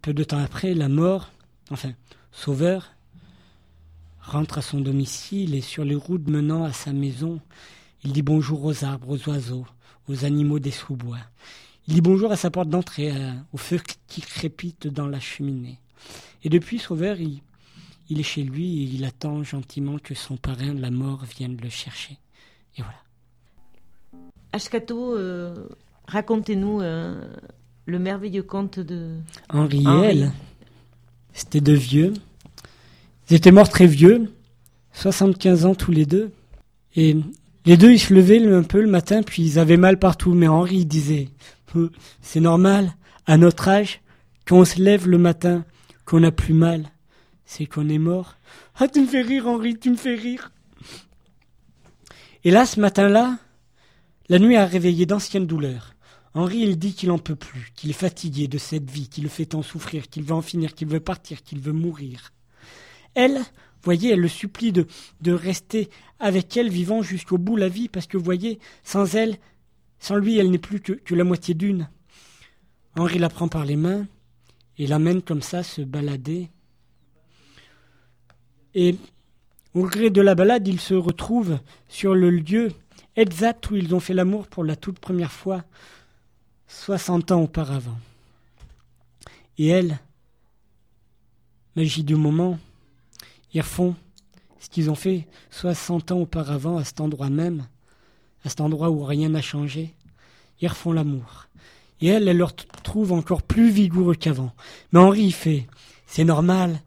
Speaker 3: Peu de temps après, la mort, enfin, Sauveur, rentre à son domicile et sur les routes menant à sa maison, il dit bonjour aux arbres, aux oiseaux, aux animaux des sous-bois. Il dit bonjour à sa porte d'entrée, au feu qui crépite dans la cheminée. Et depuis, Sauveur, il, il est chez lui et il attend gentiment que son parrain, la mort, vienne le chercher. Et voilà.
Speaker 9: Ashkato, euh, racontez-nous euh, le merveilleux conte de
Speaker 3: Henri et elle. C'était deux vieux. Ils étaient morts très vieux, 75 ans tous les deux. Et les deux, ils se levaient un peu le matin, puis ils avaient mal partout. Mais Henri disait, euh, c'est normal, à notre âge, quand on se lève le matin, qu'on a plus mal, c'est qu'on est mort. Ah, tu me fais rire, Henri, tu me fais rire. Et là, ce matin-là, la nuit a réveillé d'anciennes douleurs. Henri, il dit qu'il en peut plus, qu'il est fatigué de cette vie, qu'il le fait tant souffrir, qu'il veut en finir, qu'il veut partir, qu'il veut mourir. Elle, voyez, elle le supplie de, rester avec elle vivant jusqu'au bout la vie, parce que, voyez, sans elle, sans lui, elle n'est plus que, la moitié d'une. Henri la prend par les mains et l'amène comme ça se balader. Et au gré de la balade, ils se retrouvent sur le lieu exact où ils ont fait l'amour pour la toute première fois, soixante ans auparavant. Et elle, magie du moment, ils refont ce qu'ils ont fait soixante ans auparavant à cet endroit même, à cet endroit où rien n'a changé. Ils refont l'amour. Et elle, elle leur trouve encore plus vigoureux qu'avant. Mais Henri il fait, c'est normal,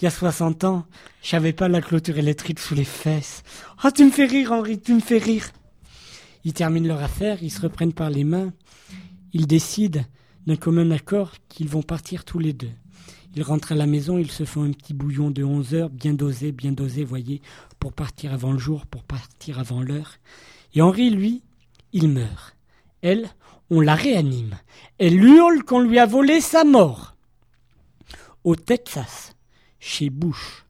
Speaker 3: il y a soixante ans, j'avais pas la clôture électrique sous les fesses. Ah, tu me fais rire, Henri, tu me fais rire. Ils terminent leur affaire, ils se reprennent par les mains, ils décident d'un commun accord qu'ils vont partir tous les deux. Ils rentrent à la maison, ils se font un petit bouillon de onze heures, bien dosé, bien dosé, voyez, pour partir avant le jour, pour partir avant l'heure. Et Henri, lui, il meurt. Elle, on la réanime. Elle hurle qu'on lui a volé sa mort. Au Texas, chez Bush,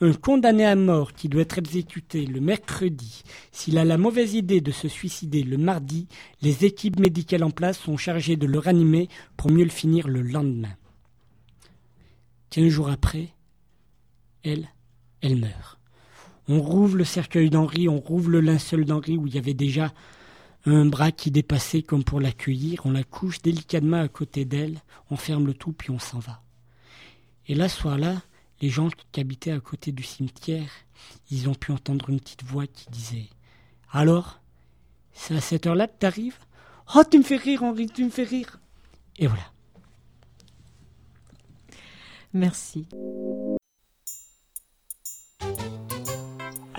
Speaker 3: un condamné à mort qui doit être exécuté le mercredi, s'il a la mauvaise idée de se suicider le mardi, les équipes médicales en place sont chargées de le ranimer pour mieux le finir le lendemain. Quinze jours après, elle, elle meurt. On rouvre le cercueil d'Henri, on rouvre le linceul d'Henri où il y avait déjà un bras qui dépassait comme pour l'accueillir, on la couche délicatement à côté d'elle, on ferme le tout puis on s'en va. Et là, ce soir-là, les gens qui habitaient à côté du cimetière, ils ont pu entendre une petite voix qui disait Alors, c'est à cette heure-là que t'arrives? Oh, tu me fais rire, Henri, tu me fais rire. Et voilà.
Speaker 9: Merci.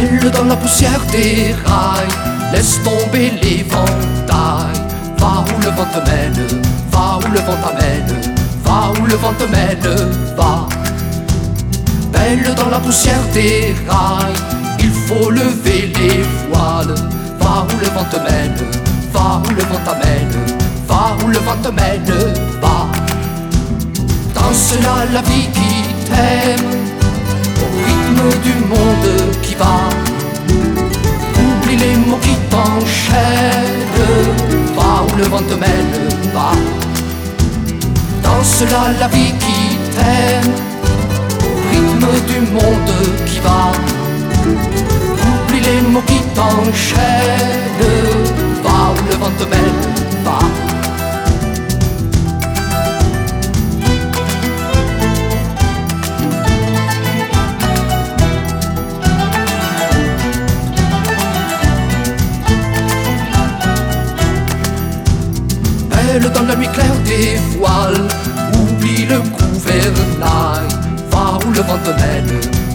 Speaker 6: Belle dans la poussière des rails, laisse tomber l'éventail. Va où le vent te mène, va où le vent t'amène, va où le vent te mène, va. Belle dans la poussière des rails, il faut lever les voiles. Va où le vent te mène, va où le vent t'amène, va où le vent te mène, va. Danse là la vie qui t'aime au rythme du monde la vie qui t'aime, au rythme du monde qui va. Oublie les mots qui t'enchaînent, va où le vent te mène,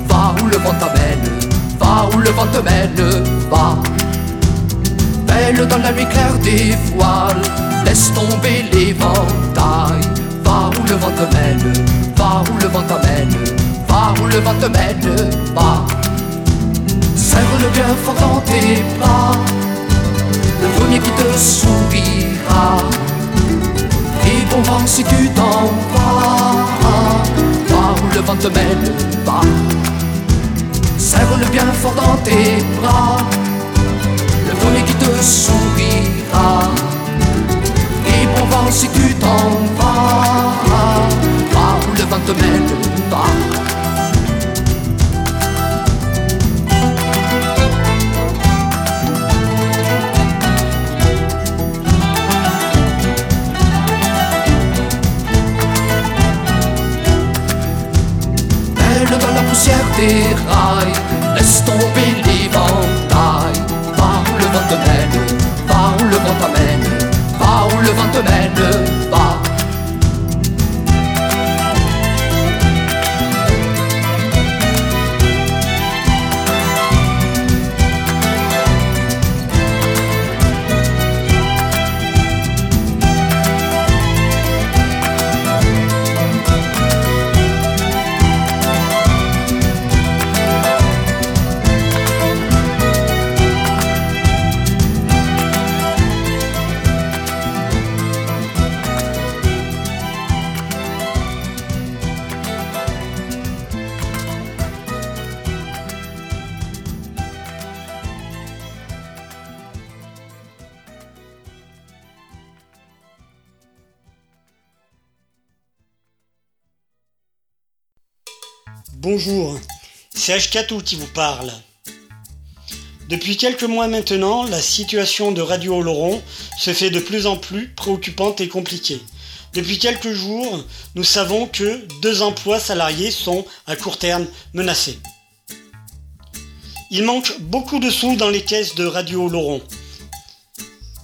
Speaker 6: va où le vent t'amène, va où le vent te mène, va. Belle dans la nuit claire des voiles, laisse tomber l'éventail. Va où le vent te mène, va où le vent t'amène, va où le vent te mène, va. Serre-le bien fort dans tes bras, le premier qui te sourira. Et bon vent si tu t'en vas, va le vent te mène, va. Serre-le bien fort dans tes bras, le premier qui te sourira. Et bon vent si tu t'en vas, va où le vent te mène, va. Des rails, laisse
Speaker 11: Bonjour, c'est H4 qui vous parle. Depuis quelques mois maintenant, la situation de Radio Oloron se fait de plus en plus préoccupante et compliquée. Depuis quelques jours, nous savons que deux emplois salariés sont à court terme menacés. Il manque beaucoup de sous dans les caisses de Radio Oloron,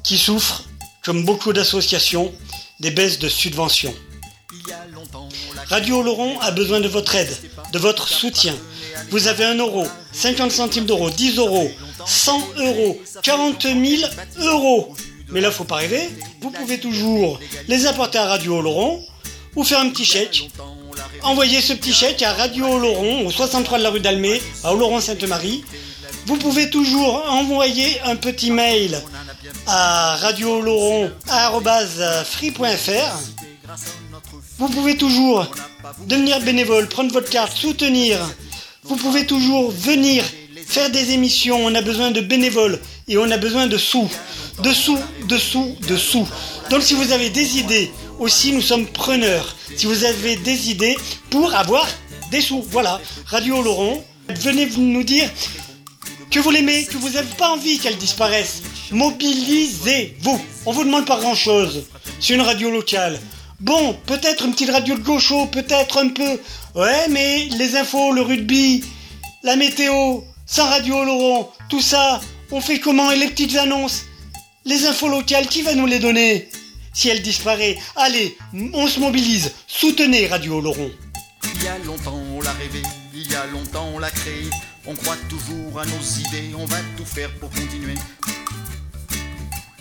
Speaker 11: qui souffrent, comme beaucoup d'associations, des baisses de subventions. Radio Oloron a besoin de votre aide, de votre soutien. Vous avez 1 euro, 50 centimes d'euros, 10 euros, 100 euros, 40 000 euros. Mais là, faut pas rêver. Vous pouvez toujours les apporter à Radio Oloron ou faire un petit chèque. Envoyez ce petit chèque à Radio Oloron au 63 de la rue d'Almé, à Oloron-Sainte-Marie. Vous pouvez toujours envoyer un petit mail à radiooloron.free.fr. Vous pouvez toujours devenir bénévole, prendre votre carte, soutenir. Vous pouvez toujours venir faire des émissions. On a besoin de bénévoles et on a besoin de sous.
Speaker 1: dessous, dessous, dessous. Donc si vous avez des idées, aussi nous sommes preneurs. Si vous avez des idées pour avoir des sous, voilà. Radio Laurent, venez nous dire que vous l'aimez, que vous n'avez pas envie qu'elle disparaisse. Mobilisez-vous. On vous demande pas grand-chose. C'est une radio locale. Bon, peut-être une petite radio de gaucho, peut-être un peu. Ouais, mais les infos, le rugby, la météo, sans radio Laurent, tout ça, on fait comment Et les petites annonces? Les infos locales, qui va nous les donner? Si elle disparaît, allez, on se mobilise. Soutenez Radio Laurent.
Speaker 11: Il y a longtemps on l'a rêvé, il y a longtemps on l'a créé. On croit toujours à nos idées, on va tout faire pour continuer.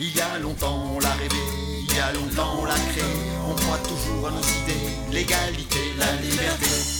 Speaker 11: Il y a longtemps on l'a rêvé, il y a longtemps on l'a créé. On croit toujours à nos idées, l'égalité, la liberté.